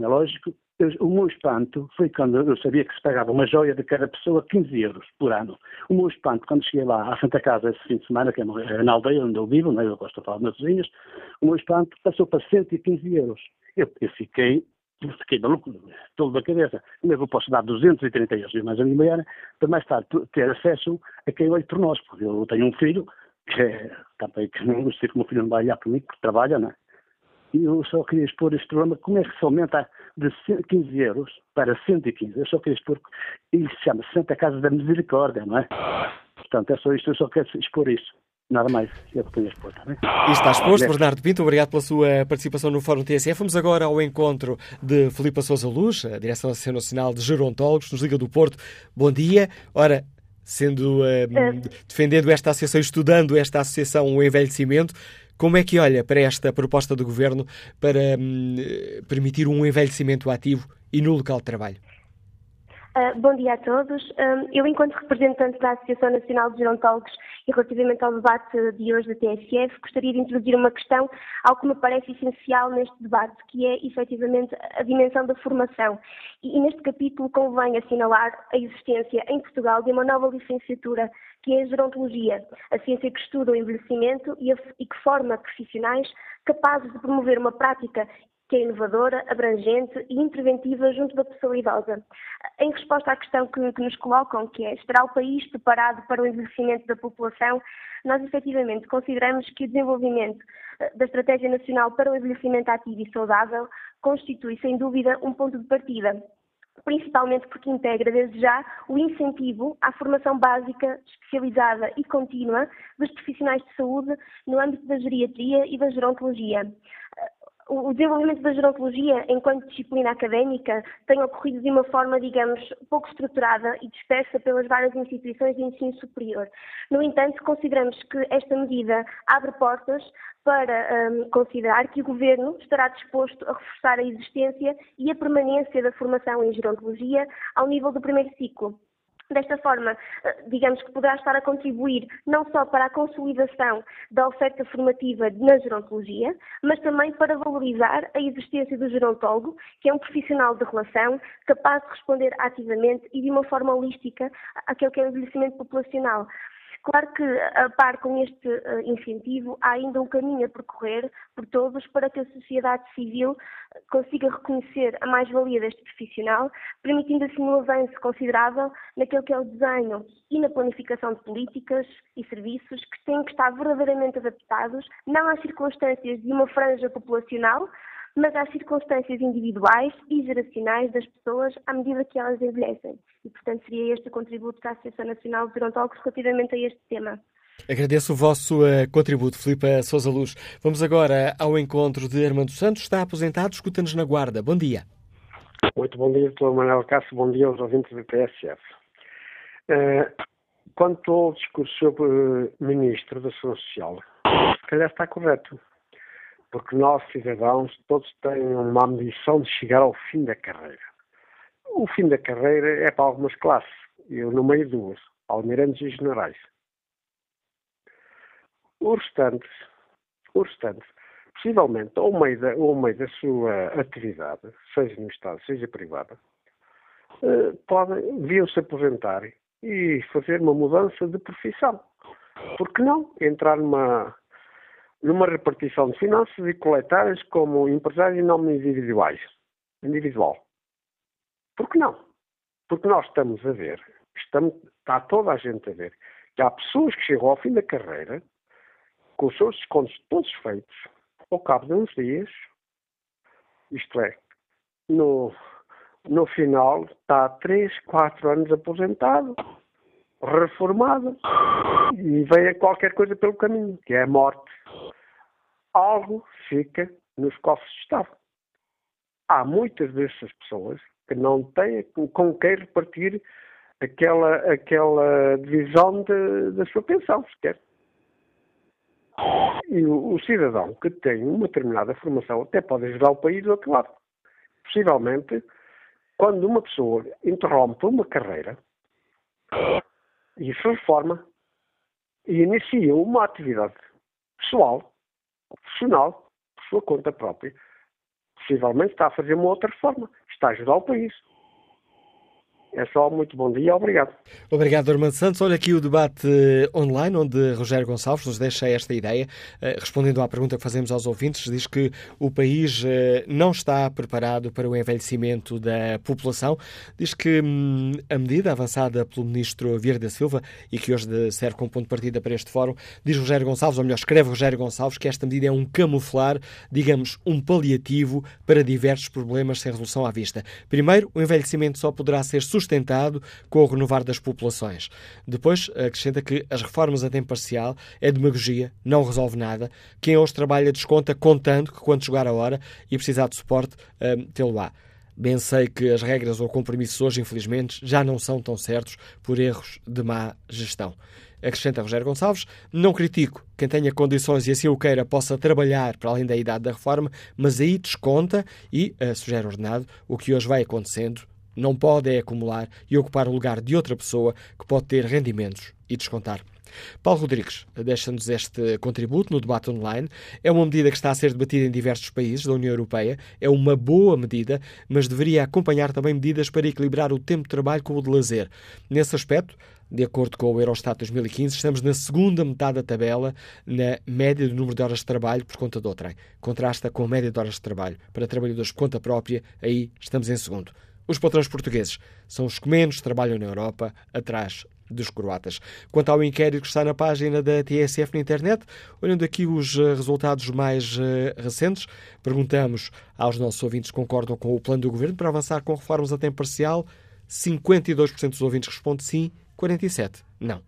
É lógico, o meu espanto foi quando eu sabia que se pagava uma joia de cada pessoa 15 euros por ano. O meu espanto, quando cheguei lá à Santa Casa esse fim de semana, que é na aldeia onde eu vivo, né, eu gosto de falar nas vizinhas, o meu espanto passou para 115 euros. Eu, eu fiquei, fiquei maluco, todo da cabeça. Como é eu posso dar 230 euros mais a minha mulher para mais tarde ter acesso a quem olhe por nós? Porque eu tenho um filho que é, também, que não sei como o filho não vai olhar por mim, porque trabalha, não é? Eu só queria expor este problema, como é que se aumenta de 15 euros para 115? Eu só queria expor, isso se chama Santa Casa da Misericórdia, não é? Portanto, é só isto, eu só quero expor isso. Nada mais, é o que tenho a expor, está bem? E está exposto, Bernardo Pinto, obrigado pela sua participação no Fórum TSF. Vamos agora ao encontro de Filipe Sousa Luz, a Direção Nacional de Gerontólogos, nos Liga do Porto. Bom dia. Ora, sendo uh, é. defendendo esta associação, estudando esta associação, o envelhecimento, como é que olha para esta proposta do Governo para hum, permitir um envelhecimento ativo e no local de trabalho? Uh, bom dia a todos. Uh, eu, enquanto representante da Associação Nacional de Gerontólogos e relativamente ao debate de hoje da TSF, gostaria de introduzir uma questão, algo que me parece essencial neste debate, que é efetivamente a dimensão da formação. E, e neste capítulo convém assinalar a existência em Portugal de uma nova licenciatura que é a gerontologia, a ciência que estuda o envelhecimento e, a, e que forma profissionais capazes de promover uma prática que é inovadora, abrangente e interventiva junto da pessoa idosa. Em resposta à questão que, que, nos colocam, que é estará o país preparado para o envelhecimento da população, nós efetivamente consideramos que o desenvolvimento eh, da Estratégia Nacional para o Envelhecimento Ativo e Saudável constitui, sem dúvida, um ponto de partida principalmente porque integra desde já o incentivo à formação básica, especializada e contínua dos profissionais de saúde no âmbito da geriatria e da gerontologia. O desenvolvimento da gerontologia enquanto disciplina académica tem ocorrido de uma forma, digamos, pouco estruturada e dispersa pelas várias instituições de ensino superior. No entanto, consideramos que esta medida abre portas para um, considerar que o Governo estará disposto a reforçar a existência e a permanência da formação em gerontologia ao nível do primeiro ciclo. Desta forma, eh, digamos que poderá estar a contribuir não só para a consolidação da oferta formativa na gerontologia, mas também para valorizar a existência do gerontólogo, que é um profissional de relação capaz de responder ativamente e de uma forma holística àquele que é o envelhecimento populacional. Claro que, a par com este uh, incentivo, há ainda um caminho a percorrer por todos para que a sociedade civil eh, consiga reconhecer a mais-valia deste profissional, permitindo assim um avanço considerável naquele que é o desenho e na planificação de políticas e serviços que têm que estar verdadeiramente adaptados não às circunstâncias de uma franja populacional, mas às circunstâncias individuais e geracionais das pessoas à medida que elas envelhecem. E, portanto, seria este o contributo da Associação Nacional de Gerontólogos relativamente a este tema. Agradeço o vosso uh, contributo, Filipe Sousa Luz. Vamos agora ao encontro de Armando Santos, está aposentado, escuta-nos na Guarda. Bom dia. Muito bom dia, Dr. Manuel Cássio, bom dia aos ouvintes do PSF. Uh, quanto ao discurso sobre o Ministro da Saúde Social, se calhar está correto. Porque nós, cidadãos, todos têm uma ambição de chegar ao fim da carreira. O fim da carreira é para algumas classes. Eu, no meio duas, almirantes e generais. Os restantes, os restantes, possivelmente, ao meio da, ao meio da sua atividade, seja no Estado, seja privada, eh, podem, deviam-se aposentar e fazer uma mudança de profissão. Por que não entrar numa, numa repartição de finanças e coletar como empresário em nome individuais, individual? Por que não? Porque nós estamos a ver, estamos, está toda a gente a ver, que há pessoas que chegam ao fim da carreira com os seus descontos todos feitos ao cabo de uns dias, isto é, no, no final está há 3, 4 anos aposentado, reformado, e vem a qualquer coisa pelo caminho, que é a morte. Algo fica nos cofres de Estado. Há muitas dessas pessoas que não têm com quem repartir aquela, aquela divisão de, da sua pensão, sequer. E o, o, cidadão que tem uma determinada formação até pode ajudar o país do outro lado. Possivelmente, quando uma pessoa interrompe uma carreira e se reforma e inicia uma atividade pessoal, profissional, por sua conta própria, possivelmente está a fazer uma outra reforma, está a ajudar o país. É só muito bom dia, obrigado. Obrigado, Armando Santos. Olha aqui o debate eh, online, onde Rogério Gonçalves nos deixa esta ideia, eh, respondendo à pergunta que fazemos aos ouvintes, diz que o país eh, não está preparado para o envelhecimento da população. Diz que hum, a medida avançada pelo ministro Vieira da Silva e que hoje serve como ponto de partida para este fórum, diz Rogério Gonçalves, ou melhor, escreve Rogério Gonçalves, que esta medida é um camuflar, digamos, um paliativo para diversos problemas sem resolução à vista. Primeiro, o envelhecimento só poderá ser sustentado sustentado com o renovar das populações. Depois acrescenta que as reformas a tempo parcial é demagogia, não resolve nada. Quem hoje trabalha desconta contando que quando chegar a hora e precisar de suporte, um, tê-lo-á. Bem sei que as regras ou compromissos hoje, infelizmente, já não são tão certos por erros de má gestão. Acrescenta Rogério Gonçalves, não critico quem tenha condições e assim o queira possa trabalhar para além da idade da reforma, mas aí desconta e uh, sugere ordenado o que hoje vai acontecendo não pode é acumular e ocupar o lugar de outra pessoa que pode ter rendimentos e descontar. Paulo Rodrigues deixa-nos este contributo no debate online. É uma medida que está a ser debatida em diversos países da União Europeia. É uma boa medida, mas deveria acompanhar também medidas para equilibrar o tempo de trabalho com o de lazer. Nesse aspecto, de acordo com o Eurostat 2015, estamos na segunda metade da tabela na média do número de horas de trabalho por conta do outrem. Contrasta com a média de horas de trabalho para trabalhadores por conta própria, aí estamos em segundo. Os patrões portugueses são os que menos trabalham na Europa, atrás dos croatas. Quanto ao inquérito que está na página da TSF na internet, olhando aqui os eh, resultados mais uh, recentes, perguntamos aos nossos ouvintes se concordam com o plano do governo para avançar com reformas a tempo parcial. 52% dos ouvintes respondem sim, 47% não.